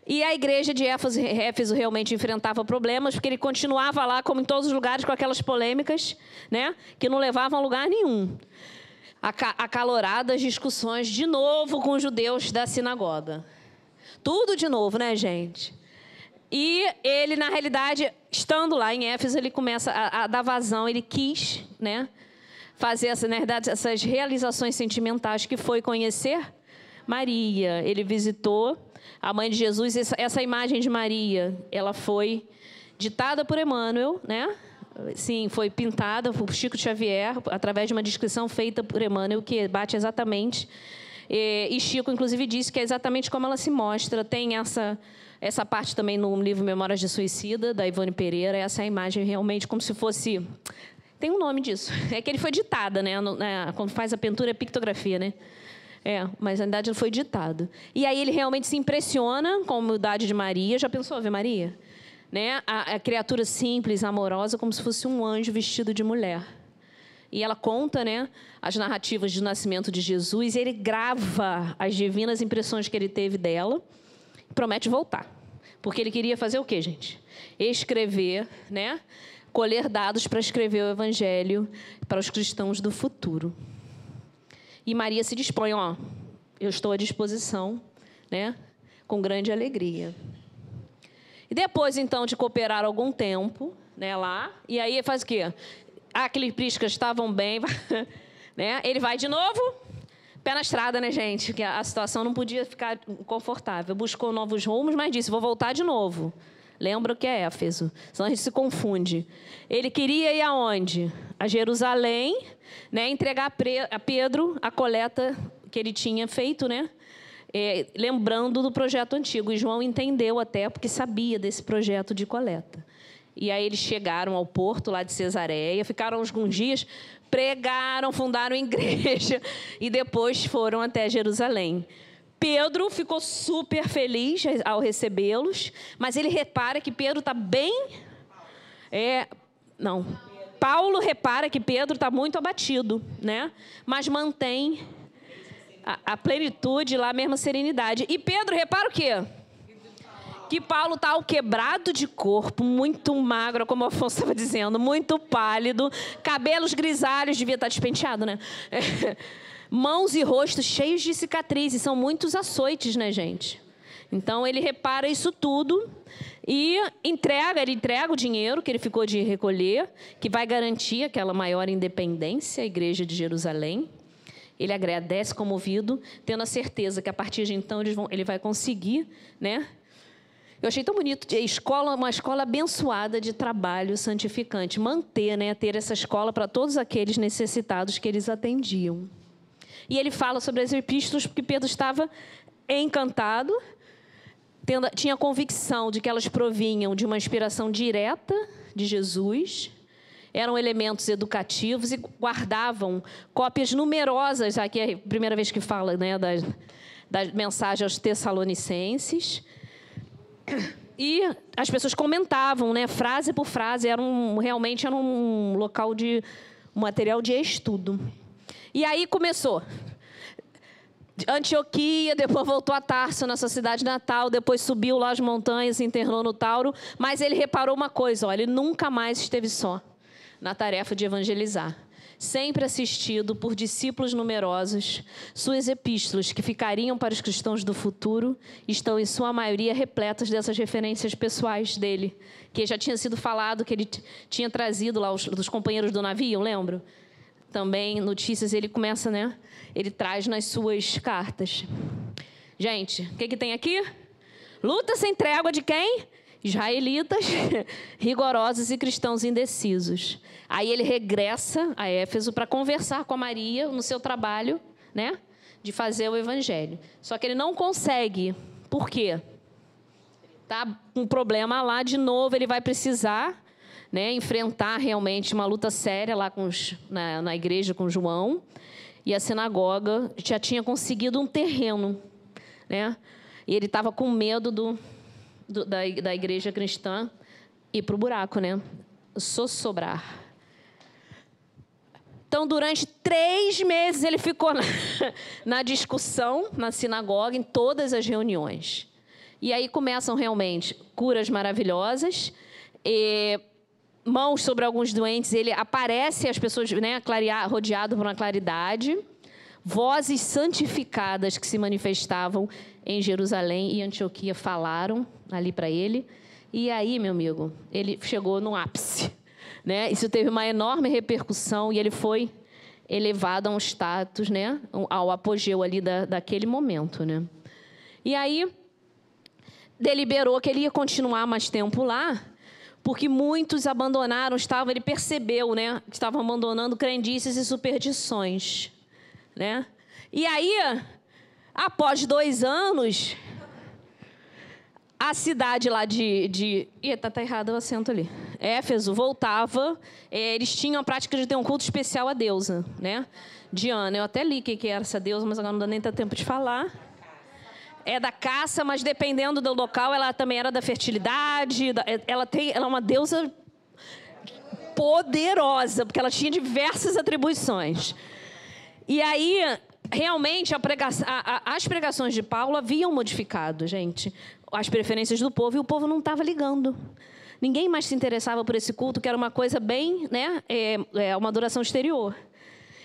E a igreja de Éfeso, Éfeso realmente enfrentava problemas, porque ele continuava lá, como em todos os lugares, com aquelas polêmicas, né, que não levavam a lugar nenhum. Acaloradas discussões de novo com os judeus da sinagoga. Tudo de novo, né, gente? E ele, na realidade, estando lá em Éfeso, ele começa a, a dar vazão, ele quis, né, fazer essa, na verdade, essas realizações sentimentais, que foi conhecer Maria. Ele visitou a mãe de Jesus, essa, imagem de Maria, ela foi ditada por Emmanuel, né? Sim, foi pintada por Chico Xavier, através de uma descrição feita por Emmanuel, que bate exatamente. E Chico, inclusive, disse que é exatamente como ela se mostra. Tem essa, essa parte também no livro Memórias de Suicida, da Ivone Pereira, essa imagem realmente como se fosse. Tem um nome disso. É que ele foi ditada, né? Quando faz a pintura, é pictografia, né? É, mas na verdade foi ditado. E aí ele realmente se impressiona com a humildade de Maria. Já pensou ver Maria? Né? A, a, criatura simples, amorosa, como se fosse um anjo vestido de mulher. E ela conta né, as narrativas do nascimento de Jesus, e ele grava as divinas impressões que ele teve dela e promete voltar. Porque ele queria fazer o quê, gente? Escrever, né? colher dados para escrever o evangelho para os cristãos do futuro. E Maria se dispõe, ó, eu estou à disposição, né? Com grande alegria. E depois, então, de cooperar algum tempo, né, lá, e aí faz o quê? Ah, aqueles priscas estavam bem, né? Ele vai de novo, pé na estrada, né, gente? Que a situação não podia ficar confortável. Buscou novos rumos, mas disse: vou voltar de novo. Lembra o que é Éfeso, senão a gente se confunde. Ele queria ir aonde? A Jerusalém, né, entregar a Pedro a coleta que ele tinha feito, né? É, lembrando do projeto antigo. E João entendeu até, porque sabia desse projeto de coleta. E aí eles chegaram ao porto lá de Cesareia, ficaram alguns dias, pregaram, fundaram igreja e depois foram até Jerusalém. Pedro ficou super feliz ao recebê-los, mas ele repara que Pedro está bem. É, não. Paulo repara que Pedro está muito abatido, né? Mas mantém a, a plenitude lá, a mesma serenidade. E Pedro repara o quê? que Paulo está ao quebrado de corpo, muito magro, como o Afonso estava dizendo, muito pálido, cabelos grisalhos, devia estar tá despenteado, né? Mãos e rostos cheios de cicatrizes, são muitos açoites, né, gente? Então ele repara isso tudo e entrega, ele entrega o dinheiro que ele ficou de recolher, que vai garantir aquela maior independência à igreja de Jerusalém. Ele agradece comovido, tendo a certeza que a partir de então vão, ele vai conseguir, né, eu achei tão bonito, a escola, uma escola abençoada de trabalho santificante, manter, né, ter essa escola para todos aqueles necessitados que eles atendiam. E ele fala sobre as epístolas porque Pedro estava encantado, tendo, tinha convicção de que elas provinham de uma inspiração direta de Jesus, eram elementos educativos e guardavam cópias numerosas, aqui é a primeira vez que fala né, da, da mensagem aos Tessalonicenses, e as pessoas comentavam, né, frase por frase, era um, realmente era um local de um material de estudo. E aí começou. Antioquia, depois voltou a Tarso, na sua cidade natal, depois subiu lá as montanhas, se internou no Tauro, mas ele reparou uma coisa, olha, ele nunca mais esteve só na tarefa de evangelizar sempre assistido por discípulos numerosos, suas epístolas, que ficariam para os cristãos do futuro, estão em sua maioria repletas dessas referências pessoais dele, que já tinha sido falado que ele tinha trazido lá os, dos companheiros do navio, lembro? Também notícias ele começa, né? Ele traz nas suas cartas. Gente, o que, que tem aqui? Luta sem trégua de quem? israelitas rigorosos e cristãos indecisos. Aí ele regressa a Éfeso para conversar com a Maria no seu trabalho, né, de fazer o evangelho. Só que ele não consegue. Por quê? Tá um problema lá de novo, ele vai precisar, né, enfrentar realmente uma luta séria lá com os, na, na igreja com João. E a sinagoga já tinha conseguido um terreno, né? E ele estava com medo do, do, da, da igreja cristã ir para o buraco, né? Sossobrar. Então, durante três meses, ele ficou na, na, discussão, na sinagoga, em todas as reuniões. E aí começam realmente curas maravilhosas, mãos sobre alguns doentes, ele aparece, as pessoas, né, clarear, rodeado por uma claridade, vozes santificadas que se manifestavam em Jerusalém e Antioquia falaram ali para ele. E aí, meu amigo, ele chegou no ápice. Né? Isso teve uma enorme repercussão e ele foi elevado a um status, né? ao apogeu ali da, daquele momento. Né? E aí, deliberou que ele ia continuar mais tempo lá, porque muitos abandonaram, estavam, ele percebeu né, que estavam abandonando crendices e superstições. Né? E aí, Após dois anos, a cidade lá de. de eita, tá errado o acento ali. Éfeso voltava. É, eles tinham a prática de ter um culto especial à deusa, né? Diana. Eu até li o que era essa deusa, mas agora não dá nem tempo de falar. É da caça, mas dependendo do local, ela também era da fertilidade. É, ela, tem, ela é uma deusa poderosa, porque ela tinha diversas atribuições. E aí, realmente prega a, a, as pregações de Paulo haviam modificado, gente, as preferências do povo e o povo não estava ligando. Ninguém mais se interessava por esse culto, que era uma coisa bem, né, é, é uma adoração exterior.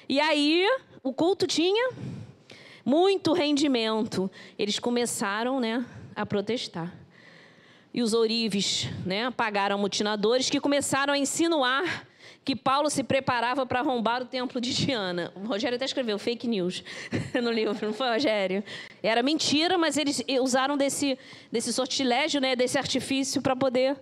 E aí o culto tinha muito rendimento. Eles começaram, né, a protestar. E os ourives, né, pagaram mutinadores que começaram a insinuar que Paulo se preparava para arrombar o templo de Diana. O Rogério até escreveu fake news no livro, não foi, Rogério? Era mentira, mas eles usaram desse, desse sortilégio, né, desse artifício para poder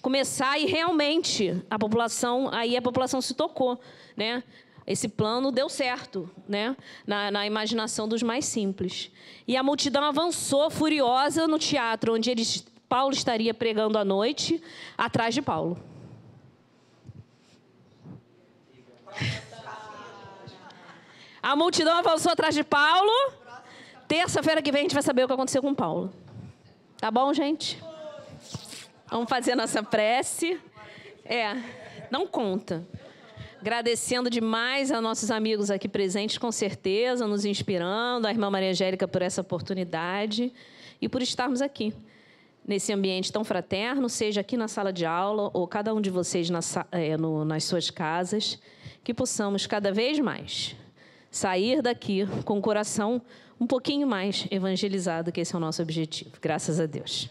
começar e realmente a população, aí a população se tocou, né? Esse plano deu certo, né? Na, na, imaginação dos mais simples. E a multidão avançou furiosa no teatro, onde eles Paulo estaria pregando à noite atrás de Paulo. A multidão avançou atrás de Paulo. Terça-feira que vem a gente vai saber o que aconteceu com Paulo. Tá bom, gente? Vamos fazer a nossa prece. É, não conta. Agradecendo demais a nossos amigos aqui presentes, com certeza, nos inspirando, a irmã Maria Angélica por essa oportunidade e por estarmos aqui, nesse ambiente tão fraterno, seja aqui na sala de aula ou cada um de vocês é, no, nas suas casas, que possamos cada vez mais sair daqui com o coração um pouquinho mais evangelizado, que esse é o nosso objetivo. Graças a Deus.